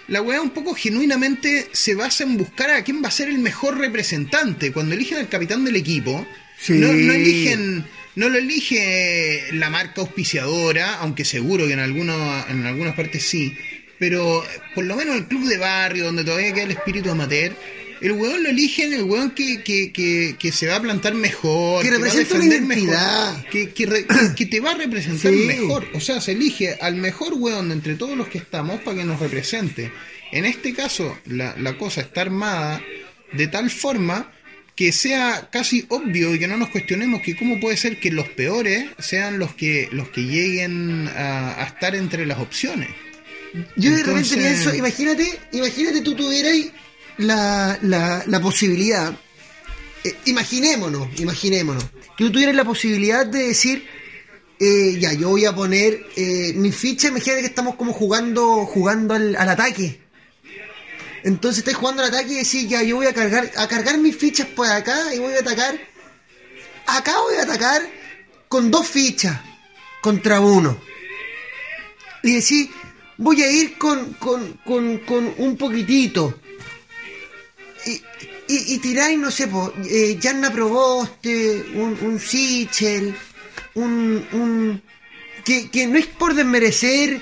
la weá un poco genuinamente se basa en buscar a quién va a ser el mejor representante. Cuando eligen al capitán del equipo, Sí. no, no eligen, no lo elige la marca auspiciadora, aunque seguro que en algunos, en algunas partes sí. Pero por lo menos el club de barrio, donde todavía queda el espíritu amateur, el weón lo eligen, el weón que, que, que, que se va a plantar mejor, Que va a representa una defender mejor, que, que, re- que te va a representar Sí. mejor. O sea, se elige al mejor weón de entre todos los que estamos para que nos represente. En este caso, la, la cosa está armada de tal forma que sea casi obvio y que no nos cuestionemos que cómo puede ser que los peores sean los que los que lleguen a, a estar entre las opciones. Yo de repente pienso, imagínate, imagínate tú tuvieras la, la, la posibilidad, eh, imaginémonos, imaginémonos, que tú tuvieras la posibilidad de decir, eh, ya, yo voy a poner eh, mi ficha, imagínate que estamos como jugando, jugando al, al ataque. Entonces estás jugando al ataque y decís, ya, yo voy a cargar, a cargar mis fichas por acá y voy a atacar. Acá voy a atacar con dos fichas contra uno y decir, voy a ir con, con, con, con un poquitito. Y, y, y tiráis, no sé, po, eh, Yanna Proboste, un, un Sichel, un, un que, que no es por desmerecer,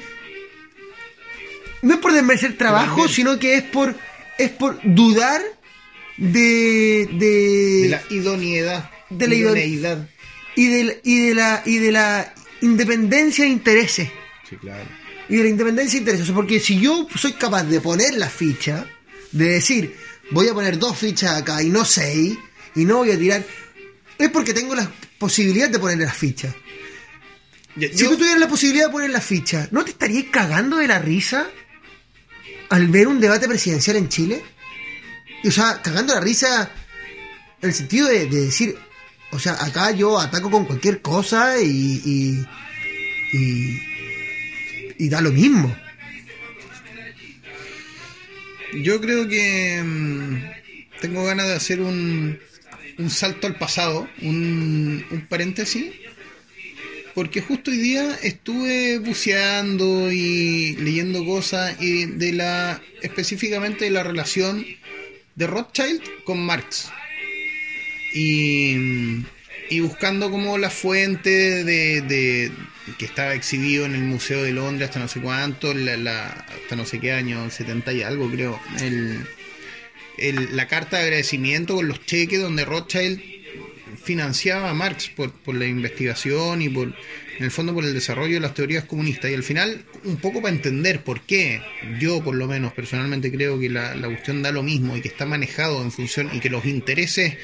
no es por desmerecer trabajo, sino que es por, es por dudar de, de, De la idoneidad. de la idone- idoneidad. y de, la- y de la y de la independencia de intereses. Sí, claro. y de la independencia de intereses. Porque si yo soy capaz de poner la ficha, de decir, voy a poner dos fichas acá y no seis, y no voy a tirar, es porque tengo la posibilidad de poner las fichas. Si tú tuvieras la posibilidad de poner las fichas, ¿no te estarías cagando de la risa al ver un debate presidencial en Chile? Y, o sea, cagando la risa en el sentido de, de decir, o sea, acá yo ataco con cualquier cosa y, y, y, y da lo mismo. Yo creo que mm, tengo ganas de hacer un, un salto al pasado, un, un paréntesis, Porque justo hoy día estuve buceando y leyendo cosas y de la específicamente de la relación de Rothschild con Marx. Y, y buscando como la fuente de, de- que estaba exhibido en el Museo de Londres hasta no sé cuánto, la, hasta no sé qué año, 70 y algo creo, el, el- la carta de agradecimiento con los cheques donde Rothschild financiaba a Marx por, por la investigación y por en el fondo por el desarrollo de las teorías comunistas. Y al final un poco para entender por qué yo por lo menos personalmente creo que la, la cuestión da lo mismo y que está manejado en función y que los intereses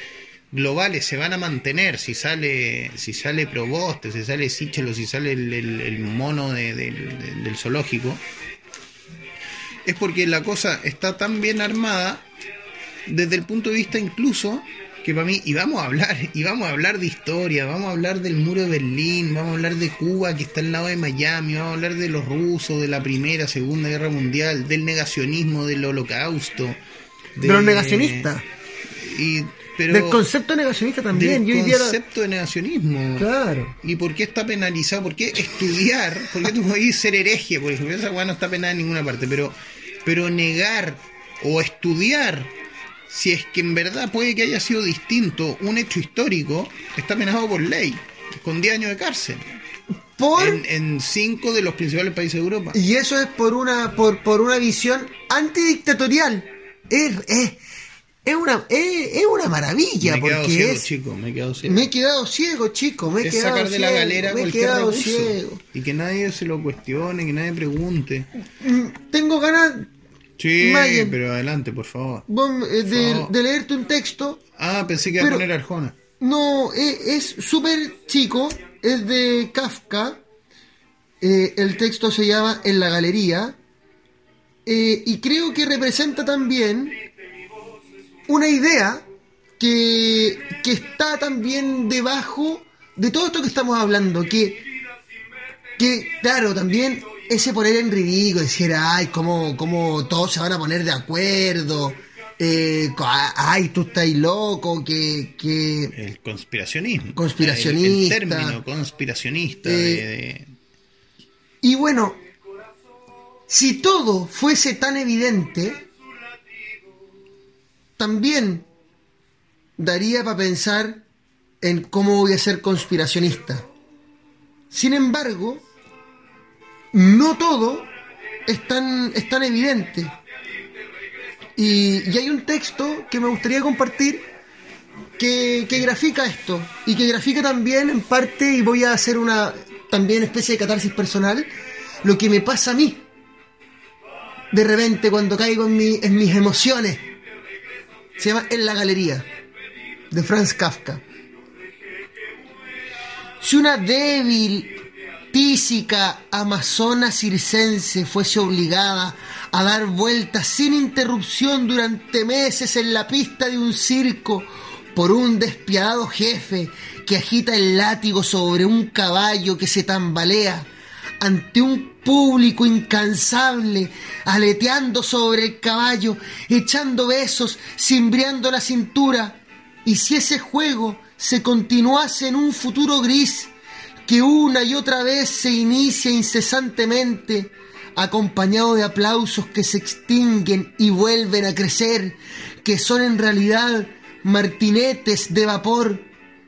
globales se van a mantener si sale si sale Proboste, si sale Sichelo, si sale el, el- el mono de- del- zoológico es porque la cosa está tan bien armada desde el punto de vista incluso que para mí, y vamos a hablar, y vamos a hablar de historia, vamos a hablar del muro de Berlín, vamos a hablar de Cuba que está al lado de Miami, vamos a hablar de los rusos, de la primera, segunda guerra mundial, del negacionismo, del holocausto. De los negacionistas. Y, pero Del concepto negacionista también. del Yo la- concepto de negacionismo. Claro. ¿Y por qué está penalizado? ¿Por qué estudiar? ¿Por qué tú puedes ser hereje? Por ejemplo, esa weá no está penada en ninguna parte, pero, pero negar o estudiar, si es que en verdad puede que haya sido distinto un hecho histórico, está penado por ley, con 10 años de cárcel, Por... en, en cinco de los principales países de Europa. Y eso es por una, por, por una visión antidictatorial. Es, es, es una, es, es una maravilla, me he quedado porque ciego, es... chico, me he quedado ciego. Me he quedado ciego, chico, me he es quedado sacar de la ciego, galera me he quedado ciego. y que nadie se lo cuestione, que nadie pregunte. Mm, Tengo ganas Sí, Mayen. pero adelante, por favor. eh, de, favor. de leerte un texto. Ah, pensé que iba a poner Arjona. No, eh, es súper chico, es de Kafka. eh, el texto se llama En la galería. eh, y creo que representa también una idea que, que está también debajo de todo esto que estamos hablando. Que, que claro, también ese poner en ridículo, decir, ay, cómo, cómo todos se van a poner de acuerdo. eh, ay, tú estás loco, que, que El conspiracionismo. Conspiracionista. El, el término conspiracionista. Eh, de- de- Y bueno, si todo fuese tan evidente, también daría para pensar en cómo voy a ser conspiracionista. Sin embargo, no todo es tan, es tan evidente. Y, hay un texto que me gustaría compartir que, que grafica esto y que grafica también en parte, y voy a hacer una también especie de catarsis personal, lo que me pasa a mí de repente cuando caigo en, en mis emociones. Se llama En la Galería, de Franz Kafka. Si una débil, tísica amazona circense fuese obligada a dar vueltas sin interrupción durante meses en la pista de un circo por un despiadado jefe que agita el látigo sobre un caballo que se tambalea ante un público incansable, aleteando sobre el caballo, echando besos, cimbreando la cintura, y si ese juego se continuase en un futuro gris, que una y otra vez se inicia incesantemente, acompañado de aplausos que se extinguen y vuelven a crecer, que son en realidad martinetes de vapor,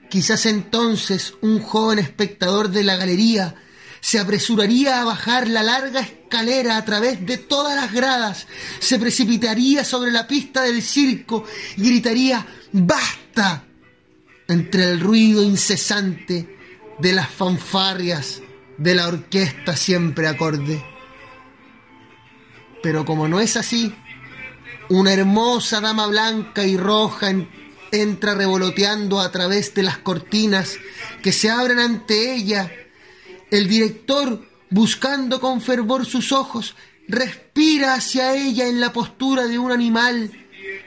quizás entonces un joven espectador de la galería se apresuraría a bajar la larga escalera a través de todas las gradas, se precipitaría sobre la pista del circo y gritaría ¡Basta! entre el ruido incesante de las fanfarrias de la orquesta siempre acorde. Pero como no es así, una hermosa dama blanca y roja en- entra revoloteando a través de las cortinas que se abren ante ella. El director, buscando con fervor sus ojos, respira hacia ella en la postura de un animal,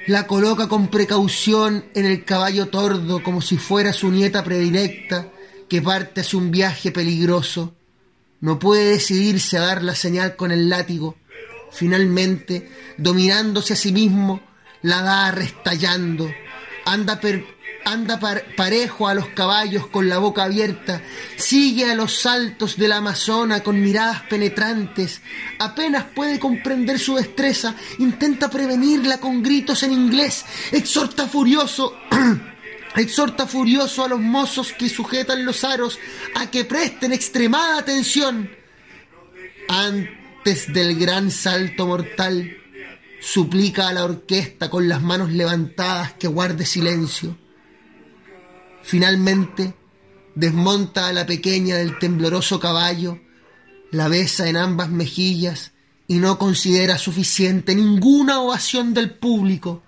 la coloca con precaución en el caballo tordo como si fuera su nieta predilecta que parte hacia un viaje peligroso. No puede decidirse a dar la señal con el látigo. Finalmente, dominándose a sí mismo, la da restallando. Anda per- anda par- parejo a los caballos con la boca abierta, sigue a los saltos de la amazona con miradas penetrantes, apenas puede comprender su destreza, intenta prevenirla con gritos en inglés, exhorta furioso exhorta furioso a los mozos que sujetan los aros a que presten extremada atención. Antes del gran salto mortal, suplica a la orquesta con las manos levantadas que guarde silencio. Finalmente, desmonta a la pequeña del tembloroso caballo, la besa en ambas mejillas y no considera suficiente ninguna ovación del público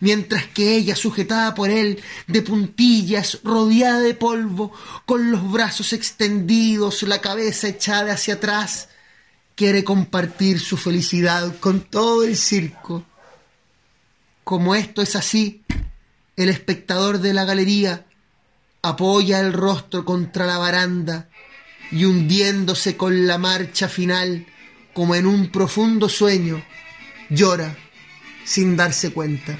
mientras que ella, sujetada por él, de puntillas, rodeada de polvo, con los brazos extendidos, la cabeza echada hacia atrás, quiere compartir su felicidad con todo el circo. Como esto es así, el espectador de la galería apoya el rostro contra la baranda y hundiéndose con la marcha final, como en un profundo sueño, llora sin darse cuenta.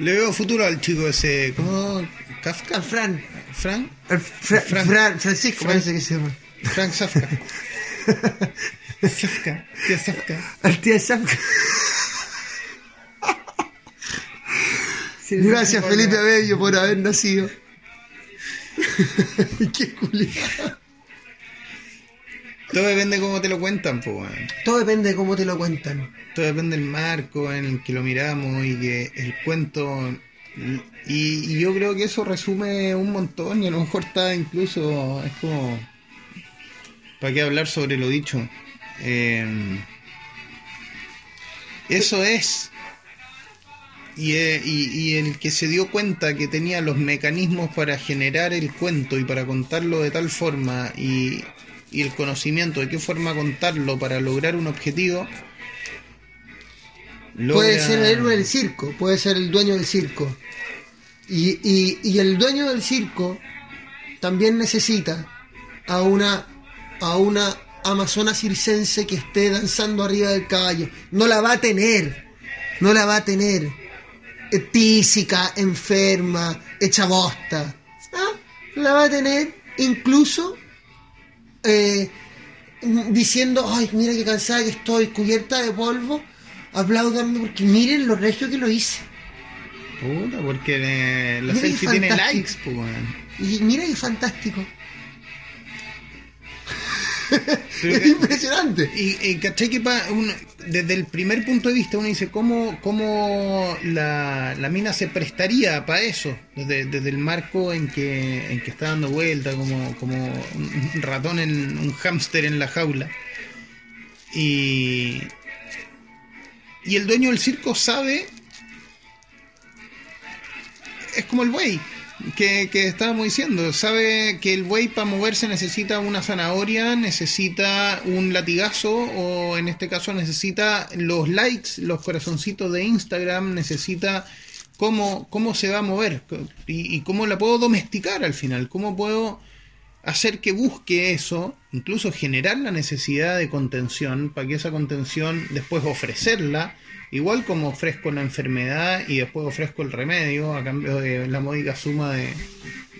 Le veo futuro al chico ese. ¿Cómo? ¿Kafka? Al Fran. ¿Fran? Al Fra- Fran. Fran- Francisco Fran. parece que se llama. Frank Zafka. Zafka. Tío Zafka. Al tío Gracias Felipe Abello por haber nacido. Qué culiado. Todo depende de cómo te lo cuentan, pues. Todo depende de cómo te lo cuentan. Todo depende del marco en el que lo miramos y que el cuento. Y, y yo creo que eso resume un montón y a lo mejor está incluso. Es como. ¿Para qué hablar sobre lo dicho? Eh, eso es. Y, eh, y- y el que se dio cuenta que tenía los mecanismos para generar el cuento y para contarlo de tal forma y, y el conocimiento de qué forma contarlo para lograr un objetivo. Puede ser el héroe del circo, puede ser el dueño del circo. Y, y- y el dueño del circo también necesita a una, a una amazona circense que esté danzando arriba del caballo. No la va a tener, no la va a tener. Tísica, enferma, hecha bosta. Ah, La va a tener incluso eh, diciendo, ay, mira qué cansada que estoy, cubierta de polvo, apláudanme porque miren lo regio que lo hice. Puta, porque eh, la selfie tiene likes, pues. Y mira qué fantástico. Es impresionante. Y, y caché que pa- uno- desde el primer punto de vista uno dice cómo, cómo la, la mina se prestaría para eso, desde, desde el marco en que, en que está dando vuelta, como, como un ratón en un hámster en la jaula. Y, y el dueño del circo sabe, es como el buey. Que, que estábamos diciendo, sabe que el buey para moverse necesita una zanahoria, necesita un latigazo o en este caso necesita los likes, los corazoncitos de Instagram, necesita cómo, cómo se va a mover y, y cómo la puedo domesticar al final, cómo puedo hacer que busque eso, incluso generar la necesidad de contención para que esa contención después ofrecerla, igual como ofrezco la enfermedad y después ofrezco el remedio a cambio de la módica suma de...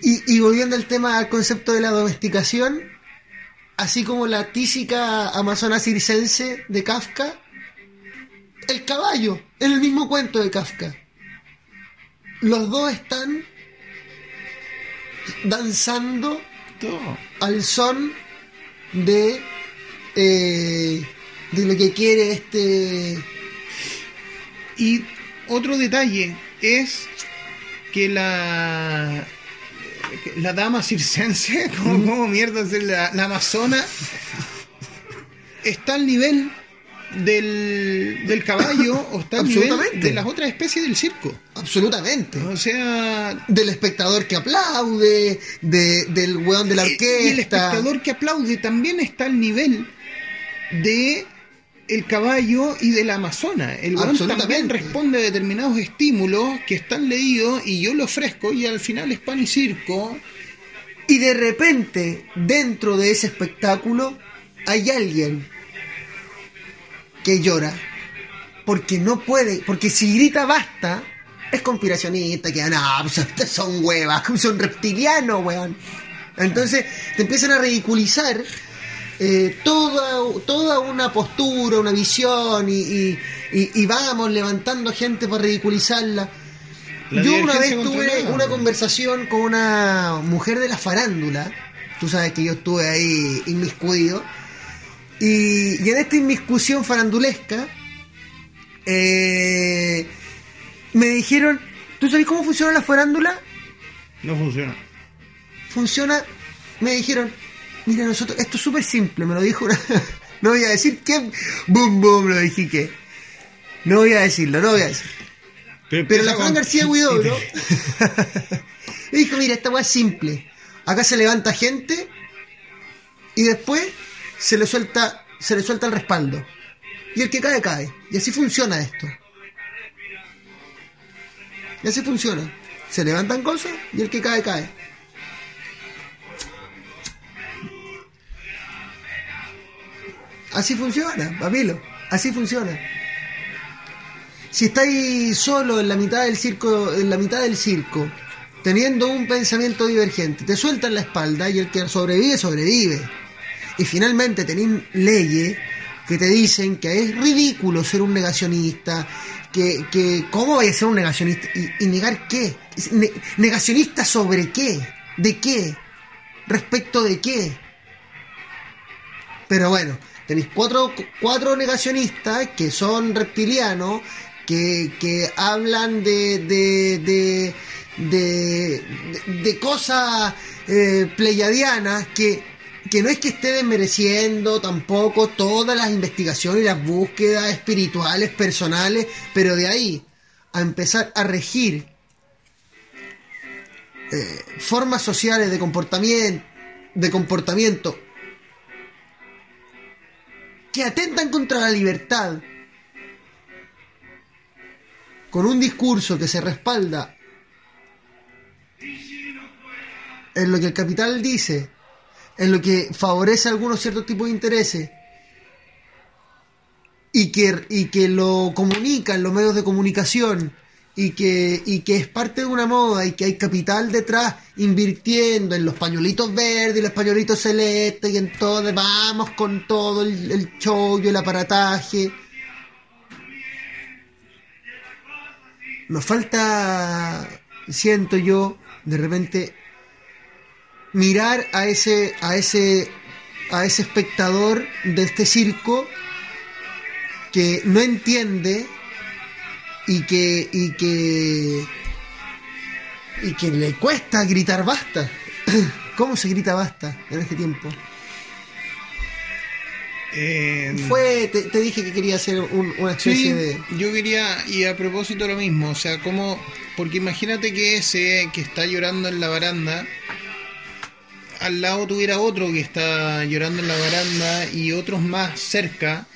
Y, y volviendo al tema, al concepto de la domesticación, así como la tísica amazona circense de Kafka, el caballo, en el mismo cuento de Kafka. Los dos están danzando todo. al son de, eh, de lo que quiere este... Y otro detalle es que la la dama circense, como, como mierda la amazona, está al nivel del, del caballo o está al nivel de las otras especies del circo. Absolutamente. O sea, Del espectador que aplaude, de, del weón de la orquesta. y el espectador que aplaude también está al nivel de el caballo y de la amazona. El weón también responde a determinados estímulos que están leídos y yo lo ofrezco y al final es pan y circo. Y de repente, dentro de ese espectáculo, hay alguien que llora. porque no puede, porque si grita basta, es conspiracionista, que no, pues son huevas, son reptilianos, weón. Entonces te empiezan a ridiculizar eh, toda, toda una postura, una visión, y, y- y- y vamos levantando gente para ridiculizarla. La Yo una vez tuve una conversación con una mujer de la farándula. Tú sabes que yo estuve ahí inmiscuido. Y, y en esta inmiscusión farandulesca, eh, me dijeron: ¿Tú sabes cómo funciona la farándula? No funciona. Funciona. Me dijeron: Mira, nosotros, esto es súper simple. Me lo dijo una. no voy a decir qué. Boom, boom, lo dije que. No voy a decirlo, no voy a decirlo. Pero empieza la con- García Huidobro me dijo, mira, esta weá es simple. Acá se levanta gente y después se le suelta, se le suelta el respaldo. Y el que cae, cae. Y así funciona esto. Y así funciona. Se levantan cosas y el que cae, cae. Así funciona, papilo. Así funciona si estáis solo en la mitad del circo, en la mitad del circo, teniendo un pensamiento divergente, te sueltan la espalda y el que sobrevive, sobrevive. Y finalmente tenéis leyes que te dicen que es ridículo ser un negacionista, que, que ¿cómo vaya a ser un negacionista? ¿Y, negar qué? Ne- ¿Negacionista sobre qué? ¿De qué? ¿Respecto de qué? Pero bueno, tenéis cuatro, cuatro negacionistas que son reptilianos, que, que hablan de, de, de, de, cosas eh, pleiadianas que, que no es que esté desmereciendo tampoco todas las investigaciones y las búsquedas espirituales, personales, pero de ahí a empezar a regir eh, formas sociales de comportamiento, de comportamiento que atentan contra la libertad con un discurso que se respalda en lo que el capital dice, en lo que favorece algunos ciertos tipos de intereses y que, y que lo comunican los medios de comunicación y que, y que es parte de una moda y que hay capital detrás invirtiendo en los pañuelitos verdes y los pañuelitos celestes y en todo, vamos con todo el, el show y el aparataje. Nos falta, siento yo, de repente mirar a ese, a ese, a ese espectador de este circo que no entiende y que y que y que le cuesta gritar basta. ¿Cómo se grita basta en este tiempo? Eh, Fue, te, te dije que quería hacer un- una especie Sí, de yo quería, y a propósito lo mismo, o sea, como, porque imagínate que ese que está llorando en la baranda, al lado tuviera otro que está llorando en la baranda y otros más cerca,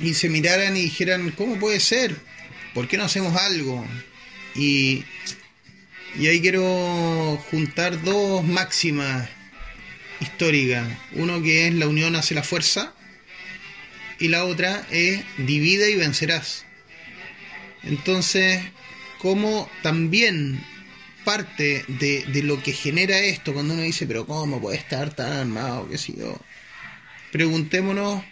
y se miraran y dijeran, ¿cómo puede ser? ¿Por qué no hacemos algo? Y, y ahí quiero juntar dos máximas históricas. Uno que es la unión hace la fuerza y la otra es divide y vencerás. Entonces, como también parte de, de lo que genera esto, cuando uno dice, pero ¿cómo puede estar tan armado? ¿Qué sé yo? Preguntémonos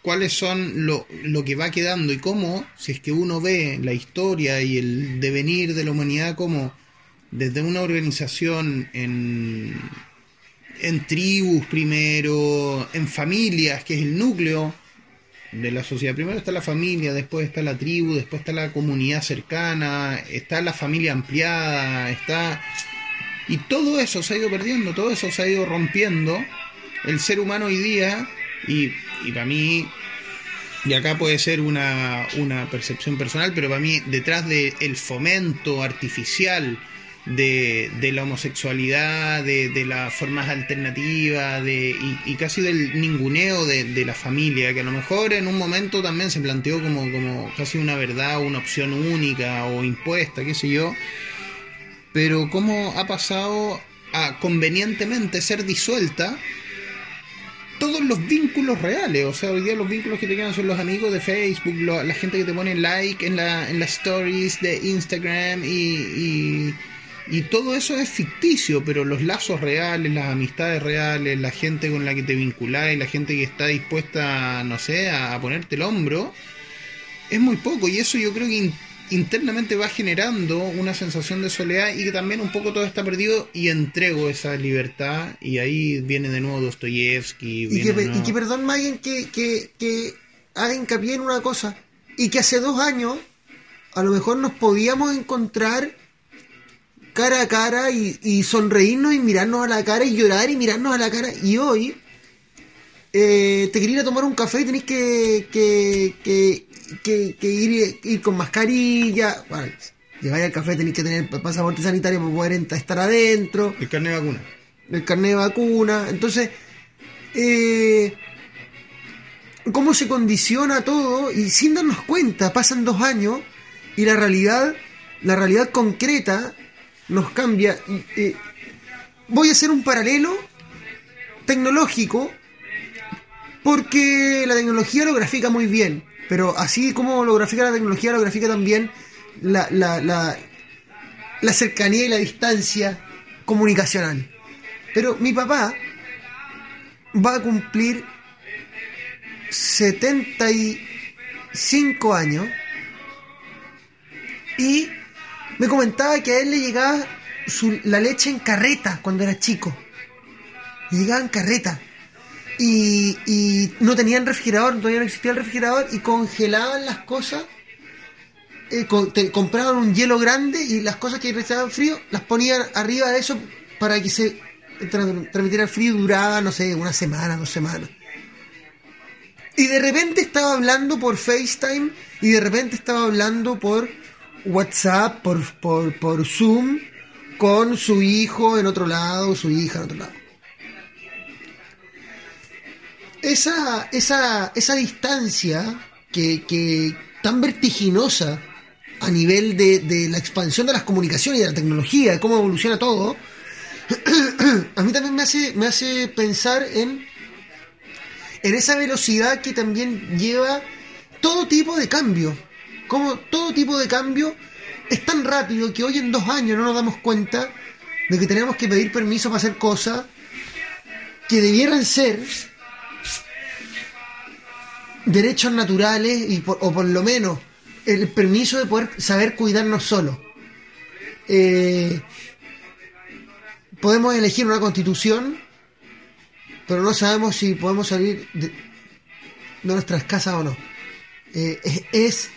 cuáles son lo, lo que va quedando y cómo, si es que uno ve la historia y el devenir de la humanidad como desde una organización en, en tribus primero, en familias, que es el núcleo de la sociedad. Primero está la familia, después está la tribu, después está la comunidad cercana, está la familia ampliada, está... Y todo eso se ha ido perdiendo, todo eso se ha ido rompiendo. El ser humano hoy día, y, y para mí, y acá puede ser una, una percepción personal, pero para mí detrás del fomento artificial de, de la homosexualidad, de, de las formas alternativas, de, y, casi del ninguneo de, de la familia, que a lo mejor en un momento también se planteó como, como casi una verdad, una opción única o impuesta, qué sé yo, pero cómo ha pasado a convenientemente ser disuelta todos los vínculos reales. O sea, hoy día los vínculos que te quedan son los amigos de Facebook, la gente que te pone like en, la, en las stories de Instagram y, y, y todo eso es ficticio, pero los lazos reales, las amistades reales, la gente con la que te vinculás y la gente que está dispuesta, no sé, a, a ponerte el hombro, es muy poco. Y eso yo creo que in- internamente va generando una sensación de soledad y que también un poco todo está perdido y entrego esa libertad y ahí viene de nuevo Dostoyevsky. Y que, y que perdón, Maguen, que, que, que haga hincapié en una cosa. Y que hace dos años a lo mejor nos podíamos encontrar cara a cara y, y sonreírnos y mirarnos a la cara y llorar y mirarnos a la cara. Y hoy eh, te quería ir a tomar un café y tenés que, que, que, que- que ir, ir con mascarilla. Bueno, llegáis al café tenéis que tener pasaporte sanitario para poder estar adentro El carnet de vacuna. el carnet de vacuna. Entonces, eh, cómo se condiciona todo y sin darnos cuenta, pasan dos años y la realidad, la realidad concreta nos cambia. Eh, voy a hacer un paralelo tecnológico porque la tecnología lo grafica muy bien, pero así como lo grafica la tecnología, lo grafica también la, la, la, la cercanía y la distancia comunicacional. Pero mi papá va a cumplir 75 años y me comentaba que a él le llegaba su- la leche en carreta cuando era chico. Le llegaba en carreta. Y, no tenían refrigerador, todavía no existía el refrigerador y congelaban las cosas. eh, te- compraban un hielo grande y las cosas que estaban frío las ponían arriba de eso para que se tra- transmitiera el frío y duraba, no sé, una semana, dos semanas. Y de repente estaba hablando por FaceTime y de repente estaba hablando por WhatsApp, por, por, por Zoom, con su hijo en otro lado, su hija en otro lado. Esa, esa, esa distancia que, que tan vertiginosa a nivel de, de la expansión de las comunicaciones y de la tecnología, de cómo evoluciona todo, a mí también me hace, me hace pensar en, en esa velocidad que también lleva todo tipo de cambio. Como todo tipo de cambio es tan rápido que hoy en dos años no nos damos cuenta de que tenemos que pedir permiso para hacer cosas que debieran ser derechos naturales y o por lo menos el permiso de poder saber cuidarnos solos. Eh, podemos elegir una constitución, pero no sabemos si podemos salir de, nuestras casas o no. Eh, es-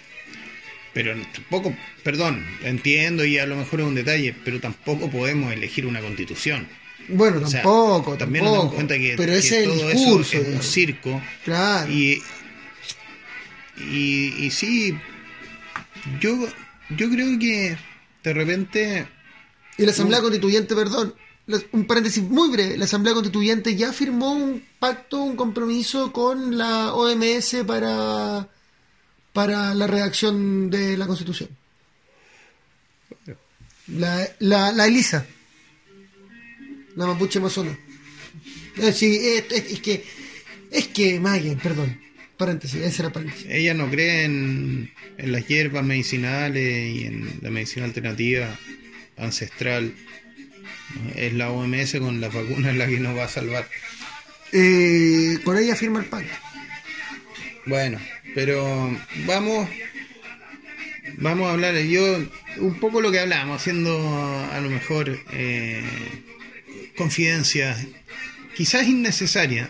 Pero tampoco, perdón, entiendo y a lo mejor es un detalle, pero tampoco podemos elegir una constitución. bueno, O sea, tampoco, también nos damos tampoco. cuenta que, pero que ese es el todo eso es un circo. Claro. Y, y, y sí, yo, yo creo que de repente Y la Asamblea Constituyente, perdón, un paréntesis muy breve, la Asamblea Constituyente ya firmó un pacto, un compromiso con la OMS para, para la redacción de la Constitución. La, la, la ELISA, la mapuche amazona. Eh, sí, es, es- es que, es que, Maguen, perdón, paréntesis, ese era paréntesis. ella no cree en, en las hierbas medicinales y en la medicina alternativa ancestral. Es la OMS con las vacunas la que nos va a salvar. Eh, con ella firma el pacto. Bueno, pero vamos vamos a hablar. Yo un poco lo que hablábamos haciendo a lo mejor eh, confidencias quizás innecesarias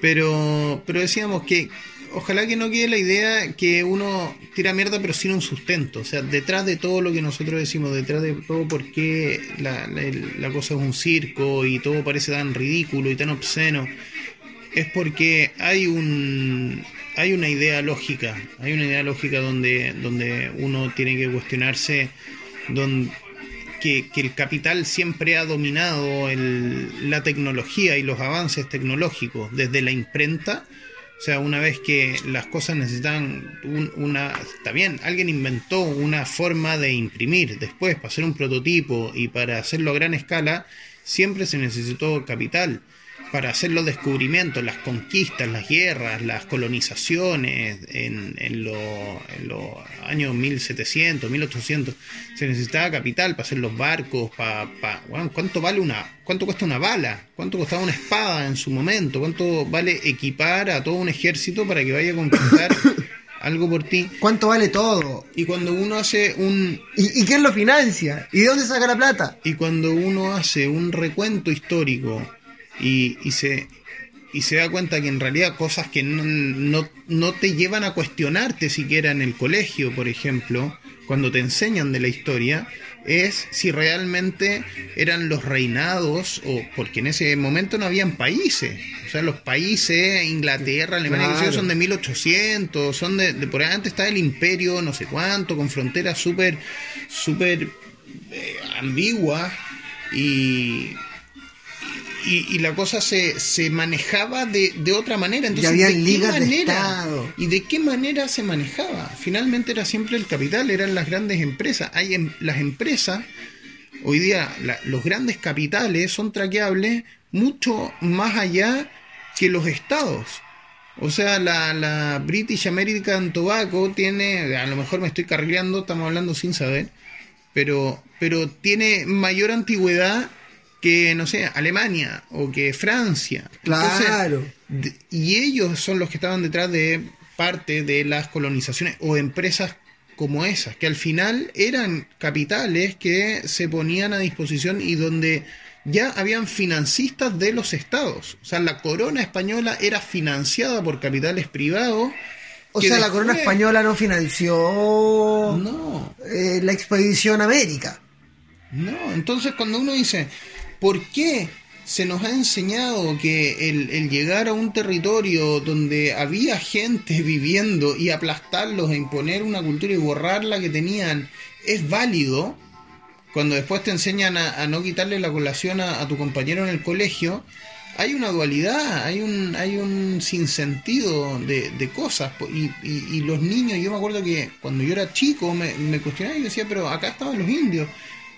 pero pero decíamos que ojalá que no quede la idea que uno tira mierda pero sin un sustento. O sea detrás de todo lo que nosotros decimos detrás de todo por qué la, la, la cosa es un circo y todo parece tan ridículo y tan obsceno es porque hay un hay una idea lógica, hay una idea lógica donde, donde uno tiene que cuestionarse que, que el capital siempre ha dominado el- la tecnología y los avances tecnológicos desde la imprenta. O sea, una vez que las cosas necesitan un- una... Está bien, alguien inventó una forma de imprimir después para hacer un prototipo y para hacerlo a gran escala, siempre se necesitó capital. Para hacer los descubrimientos, las conquistas, las guerras, las colonizaciones en, en, lo- en los años 1700, 1800, se necesitaba capital para hacer los barcos, para, para bueno, ¿cuánto vale una, cuánto cuesta una bala? ¿Cuánto costaba una espada en su momento? ¿Cuánto vale equipar a todo un ejército para que vaya a conquistar algo por ti? ¿Cuánto vale todo? Y cuando uno hace un ¿Y, y quién lo financia? ¿Y de dónde saca la plata? y cuando uno hace un recuento histórico y, y se y se da cuenta que en realidad cosas que no, no, no te llevan a cuestionarte siquiera en el colegio, por ejemplo, cuando te enseñan de la historia, es si realmente eran los reinados, o porque en ese momento no habían países. O sea, los países, Inglaterra, Alemania, Claro. son de 1800, son de, de por ahí antes está el imperio, no sé cuánto, con fronteras súper, súper eh, ambiguas y, y, y la cosa se, se manejaba de, de otra manera. Entonces, habían ¿de qué de manera? ¿Y de qué manera se manejaba? Finalmente era siempre el capital, eran las grandes empresas. Hay em- las empresas, hoy día la- los grandes capitales son traqueables mucho más allá que los estados. O sea, la, la British American Tobacco tiene, a lo mejor me estoy carrileando, estamos hablando sin saber, pero, pero tiene mayor antigüedad que, no sé, Alemania o que Francia. Claro. y ellos son los que estaban detrás de parte de las colonizaciones o empresas como esas, que al final eran capitales que se ponían a disposición y donde ya habían financistas de los estados. O sea, la corona española era financiada por capitales privados. O sea, la corona española no financió No, eh, la expedición América. No, entonces cuando uno dice, ¿por qué se nos ha enseñado que el, llegar a un territorio donde había gente viviendo y aplastarlos e imponer una cultura y borrar la que tenían es válido? Cuando después te enseñan a, no quitarle la colación a, tu compañero en el colegio, hay una dualidad, hay un, hay un sinsentido de, de cosas. y- y los niños, yo me acuerdo que cuando yo era chico me, me cuestionaba y decía, pero acá estaban los indios.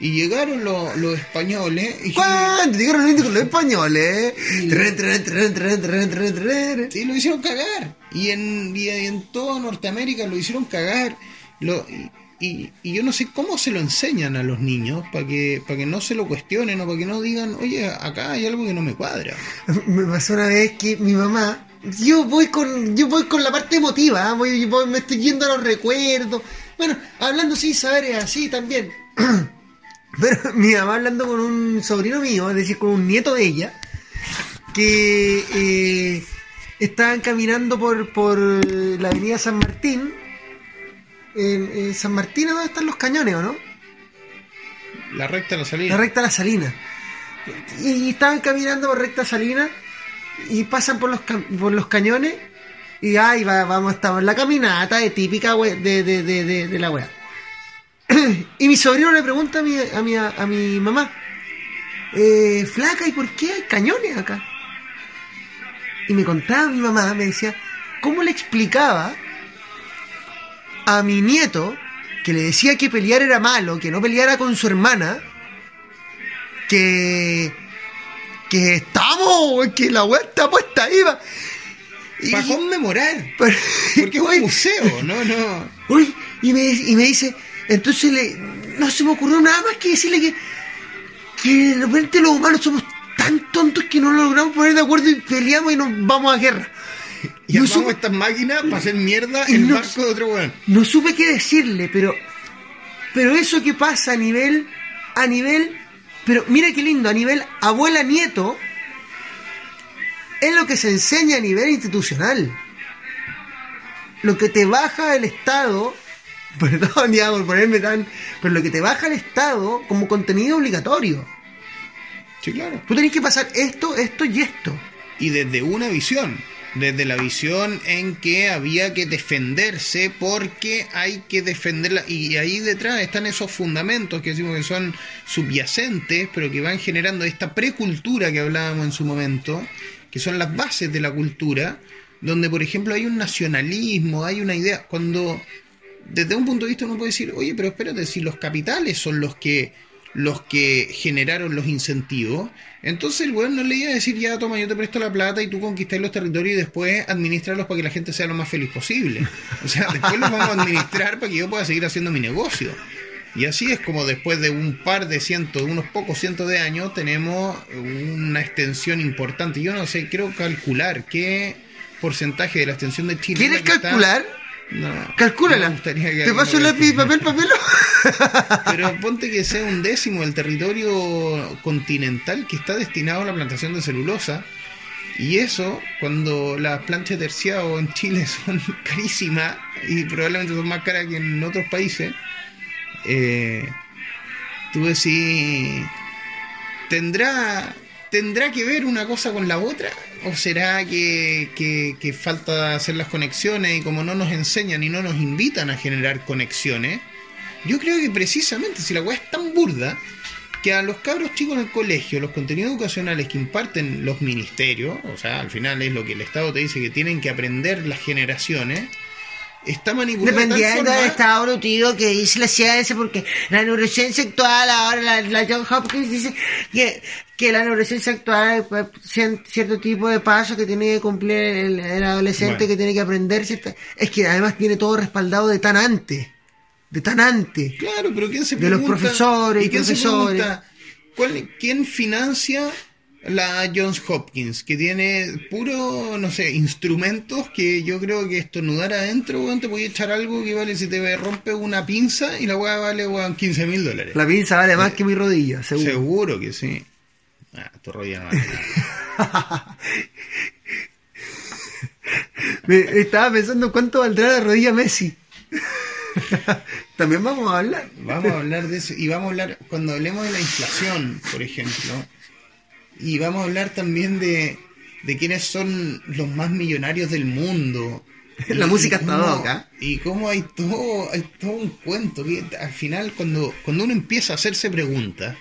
Y llegaron los, los españoles y, ¿Cuándo? Llegaron los indios con los españoles. Tren, tren, tren, tren, tren, tren, tren. y lo hicieron cagar. Y en, y en toda Norteamérica lo hicieron cagar. Lo, y, yo no sé cómo se lo enseñan a los niños para que, para que no se lo cuestionen o para que no digan, oye, acá hay algo que no me cuadra. Me pasó una vez que mi mamá, yo voy con, yo voy con la parte emotiva, ¿ah? voy, voy- me estoy yendo a los recuerdos. Bueno, hablando sin saber es así también. Pero mi mamá hablando con un sobrino mío, es decir, con un nieto de ella, que eh, estaban caminando por, por la avenida San Martín. En, en San Martín, ¿a ¿dónde están los cañones o no? La recta de la salida. La recta La Salina. Y, y estaban caminando por recta Salina y pasan por los, por los cañones y ahí va, vamos, estamos en la caminata de típica we- de, de, de, de, de la wea. y mi sobrino le pregunta a mi, a mi, a mi mamá, eh, flaca, ¿y por qué hay cañones acá? Y me contaba mi mamá, me decía, ¿cómo le explicaba a mi nieto que le decía que pelear era malo, que no peleara con su hermana, que que estamos, que la weá está puesta ahí. va. Y- Para conmemorar. pero- Porque es un museo, no, no. uy, y, me, y me dice, entonces le, no se me ocurrió nada más que decirle que, que de repente los humanos somos tan tontos que no logramos poner de acuerdo y peleamos y nos vamos a guerra. Y No supe- estas máquinas para hacer mierda Y el no- barco de otro weón. no supe qué decirle, pero pero eso que pasa a nivel a nivel pero mira qué lindo, a nivel abuela nieto es lo que se enseña a nivel institucional. Lo que te baja el Estado, perdón ya por ponerme tan, pero lo que te baja el Estado como contenido obligatorio. Sí, claro. Tú tenés que pasar esto, esto y esto. y desde una visión, desde la visión en que había que defenderse porque hay que defenderla y ahí detrás están esos fundamentos que decimos que son subyacentes, pero que van generando esta precultura que hablábamos en su momento, que son las bases de la cultura, donde por ejemplo hay un nacionalismo, hay una idea, cuando desde un punto de vista uno puede decir, oye, pero espérate, si los capitales son los que los que generaron los incentivos. Entonces el weón no le iba a decir, ya toma, yo te presto la plata y tú conquistas los territorios y después administrarlos para que la gente sea lo más feliz posible. O sea, después los vamos a administrar para que yo pueda seguir haciendo mi negocio. Y así es como después de un par de cientos, unos pocos cientos de años, tenemos una extensión importante. Yo no sé, quiero calcular qué porcentaje de la extensión de Chile. ¿Quieres está- calcular? No, Calcúlala. me gustaría que ¿Te paso lápiz, papel, papel? pero ponte que sea un décimo del territorio continental que está destinado a la plantación de celulosa. Y eso, cuando las planchas de terciado en Chile son carísimas y probablemente son más caras que en otros países, eh, tú decís, ¿tendrá, ¿tendrá que ver una cosa con la otra? ¿O será que, que, que falta hacer las conexiones y como no nos enseñan y no nos invitan a generar conexiones? Yo creo que precisamente si la weá es tan burda que a los cabros chicos en el colegio, los contenidos educacionales que imparten los ministerios, o sea, al final es lo que el Estado te dice que tienen que aprender las generaciones, está tal Dependiendo del estado evolutivo que dice la ciencia, porque la neurociencia actual, ahora la, la John Hopkins dice que, que la neurociencia actual, pues, cien- cierto tipo de pasos que tiene que cumplir el, el adolescente, Bueno. que tiene que aprender, cierta- es que además tiene todo respaldado de tan antes, de tan antes. Claro, pero ¿quién se De los pregunta? profesores y quién se profesores. pregunta, ¿cuál- ¿Quién financia la Johns Hopkins? Que tiene puro, no sé, instrumentos que yo creo que estornudar adentro, weón, te puede echar algo que vale si te rompe una pinza y la weá vale, weón, 15 mil dólares. La pinza vale más que mi rodilla, seguro. Seguro que sí. Ah, tu rodilla no vale nada. Me- estaba pensando cuánto valdrá la rodilla Messi. También vamos a hablar. Vamos a hablar de eso. Y vamos a hablar, cuando hablemos de la inflación, por ejemplo, y vamos a hablar también de, de quiénes son los más millonarios del mundo. La Y- música y está cómo- loca. Y cómo hay todo, hay todo un cuento que al final cuando, cuando uno empieza a hacerse preguntas,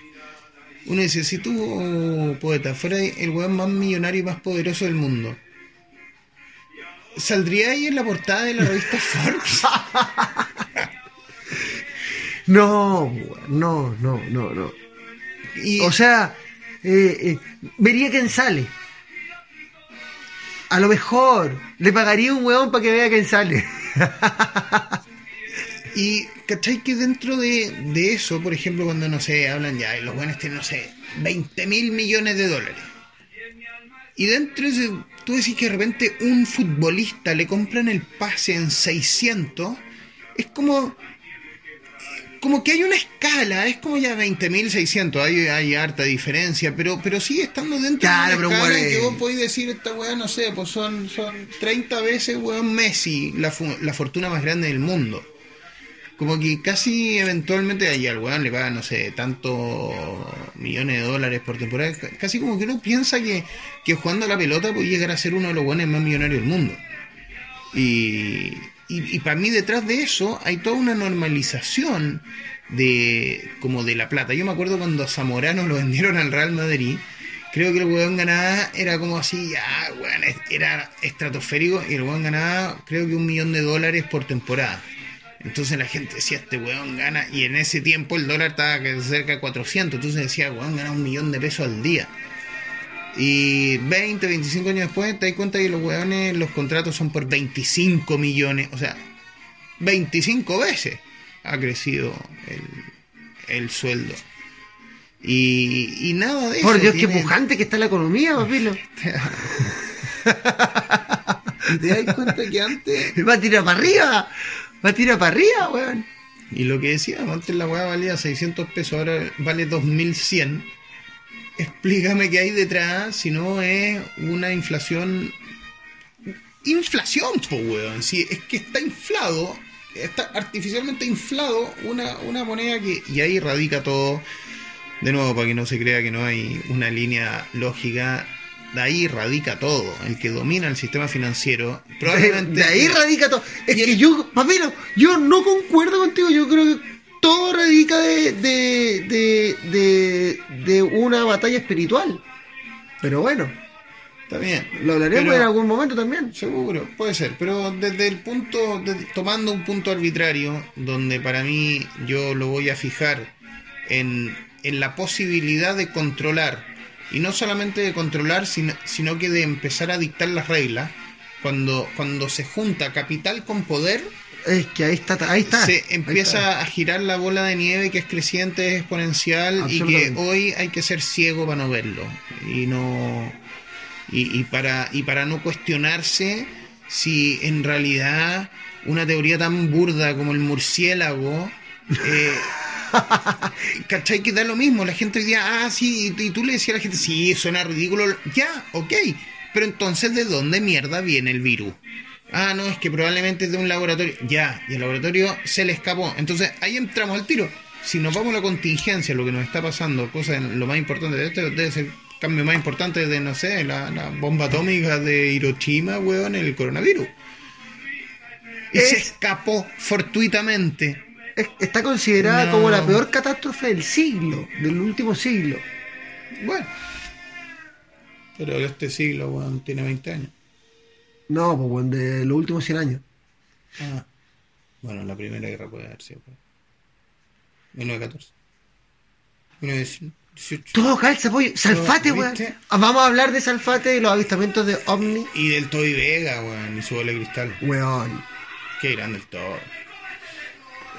uno dice, si tú, poeta, fuera el weón más millonario y más poderoso del mundo, ¿saldría ahí en la portada de la revista Forbes? No, no, no, no, no. Y, O sea, eh, eh, vería quién sale. A lo mejor le pagaría un huevón para que vea quién sale. Y, ¿cachai? Que dentro de, de eso, por ejemplo, cuando, no sé, hablan ya, los buenos tienen, no sé, 20 mil millones de dólares. Y dentro de ese, tú decís que de repente un futbolista le compran el pase en 600, es como... Como que hay una escala, es como ya 20.600, hay, hay harta diferencia, pero pero sigue estando dentro Claro, de una escala en que vos podés decir, esta weá, no sé, pues son, son 30 veces, weón, Messi, la, la fortuna más grande del mundo como que casi eventualmente ahí al weón le pagan, no sé, tantos millones de dólares por temporada. Casi como que uno piensa que, que jugando a la pelota puede llegar a ser uno de los buenos más millonarios del mundo. Y, y, para mí detrás de eso hay toda una normalización de como de la plata. Yo me acuerdo cuando a Zamorano lo vendieron al Real Madrid. Creo que el weón ganaba, era como así, ya, weón, es- era estratosférico y el weón ganaba, creo que un millón de dólares por temporada. Entonces la gente decía, este weón gana, y en ese tiempo el dólar estaba cerca de 400, entonces decía, weón gana un millón de pesos al día. Y 20, 25 años después te das cuenta que los weones, los contratos son por 25 millones, o sea, 25 veces ha crecido el, el sueldo. Y, y nada de eso. Por Dios, qué pujante que está la economía, papilo. ¿Te das cuenta que antes Va a tirar para arriba. Va a tirar para arriba, weón. Y lo que decíamos, antes la weá valía 600 pesos, ahora vale 2100. Explícame qué hay detrás, si no es una inflación. Inflación, po weón. Si es que está inflado, está artificialmente inflado una, una moneda que. Y ahí radica todo. De nuevo, para que no se crea que no hay una línea lógica. De ahí radica todo. El que domina el sistema financiero. Probablemente. de ahí radica todo. Es el- que yo, yo no concuerdo contigo. Yo creo que todo radica de, de, de, de, una batalla espiritual. Pero bueno, Está bien. lo hablaremos Pero- en algún momento también. Seguro, puede ser, pero desde el punto, de- tomando un punto arbitrario, donde para mí yo lo voy a fijar en en la posibilidad de controlar, y no solamente de controlar, sino, sino que de empezar a dictar las reglas, cuando, cuando se junta capital con poder, Es que ahí está, ahí está. se está. empieza a girar la bola de nieve que es creciente, es exponencial y que hoy hay que ser ciego para no verlo y no y, y para y para no cuestionarse si en realidad una teoría tan burda como el murciélago eh, ¿Cachai? Que da lo mismo. La gente hoy día, ah, sí, y, y tú le decías a la gente, sí, suena ridículo. Ya, ok. Pero entonces, ¿de dónde mierda viene el virus? Ah, no, es que probablemente es de un laboratorio. Ya, y el laboratorio se le escapó. Entonces, ahí entramos al tiro. Si nos vamos a la contingencia, lo que nos está pasando, cosa lo más importante de esto, debe ser el cambio más importante de, no sé, la, la bomba atómica de Hiroshima, weón, el coronavirus. Y se Es- escapó fortuitamente. Es- está considerada No. como la peor catástrofe del siglo, del último siglo. Bueno. Pero este siglo, weón, tiene 20 años. No, pues bueno, de los últimos 100 años. Ah. Bueno, la primera guerra puede haber sido. pues. 1914. 1918. Todo calza, pollo. Salfate, weón. Ah, Vamos a hablar de Salfate y los avistamientos de OVNI. Y del Toy Vega, weón, y su bola de cristal. Weón. Qué grande el todo.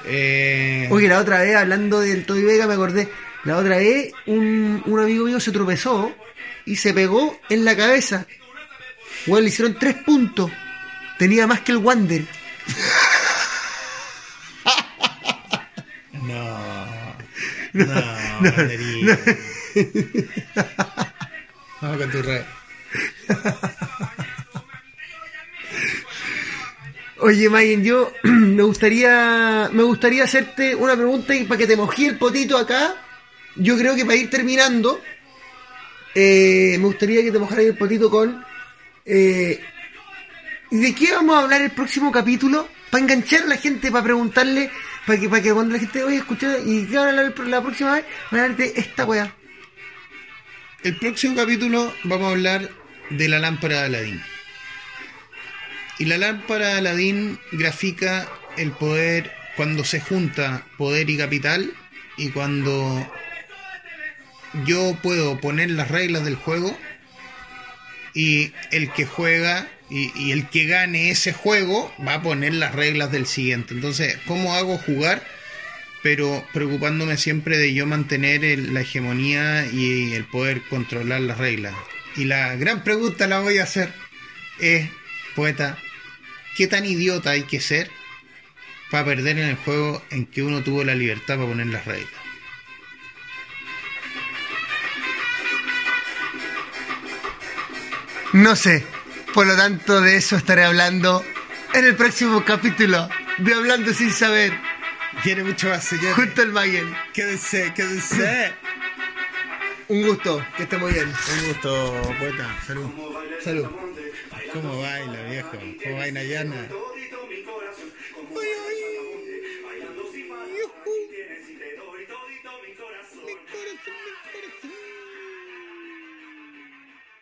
Eh, Oye, la otra vez, hablando del Toy Vega, me acordé. La otra vez, un, un amigo mío se tropezó y se pegó en la cabeza. Weón, le hicieron tres puntos. Tenía más que el Wander. No. No, banderita. Vamos con tu red. Oye, Mayen, yo me gustaría me gustaría hacerte una pregunta y para que te mojí el potito acá. Yo creo que para ir terminando, eh, me gustaría que te mojaras el potito con eh, ¿de qué vamos a hablar el próximo capítulo? Para enganchar a la gente, para preguntarle, para que, para que cuando la gente oye, escuché, ¿y qué van la próxima vez? Van a hablar esta weá. El próximo capítulo vamos a hablar de la lámpara de Aladín. Y la lámpara de Aladín grafica el poder cuando se junta poder y capital y cuando yo puedo poner las reglas del juego y el que juega y, el que gane ese juego va a poner las reglas del siguiente. Entonces, ¿cómo hago jugar? pero preocupándome siempre de yo mantener la hegemonía y el poder controlar las reglas. Y la gran pregunta la voy a hacer es, poeta, ¿qué tan idiota hay que ser para perder en el juego en que uno tuvo la libertad para poner las reglas? No sé. Por lo tanto, de eso estaré hablando en el próximo capítulo de Hablando sin saber, Tiene mucho más, señor. junto al Mayen. Quédense, quédense. Un gusto, que esté muy bien. Un gusto, poeta. Salud. Salud. ¿Cómo baila, viejo? ¿Cómo baila Yana?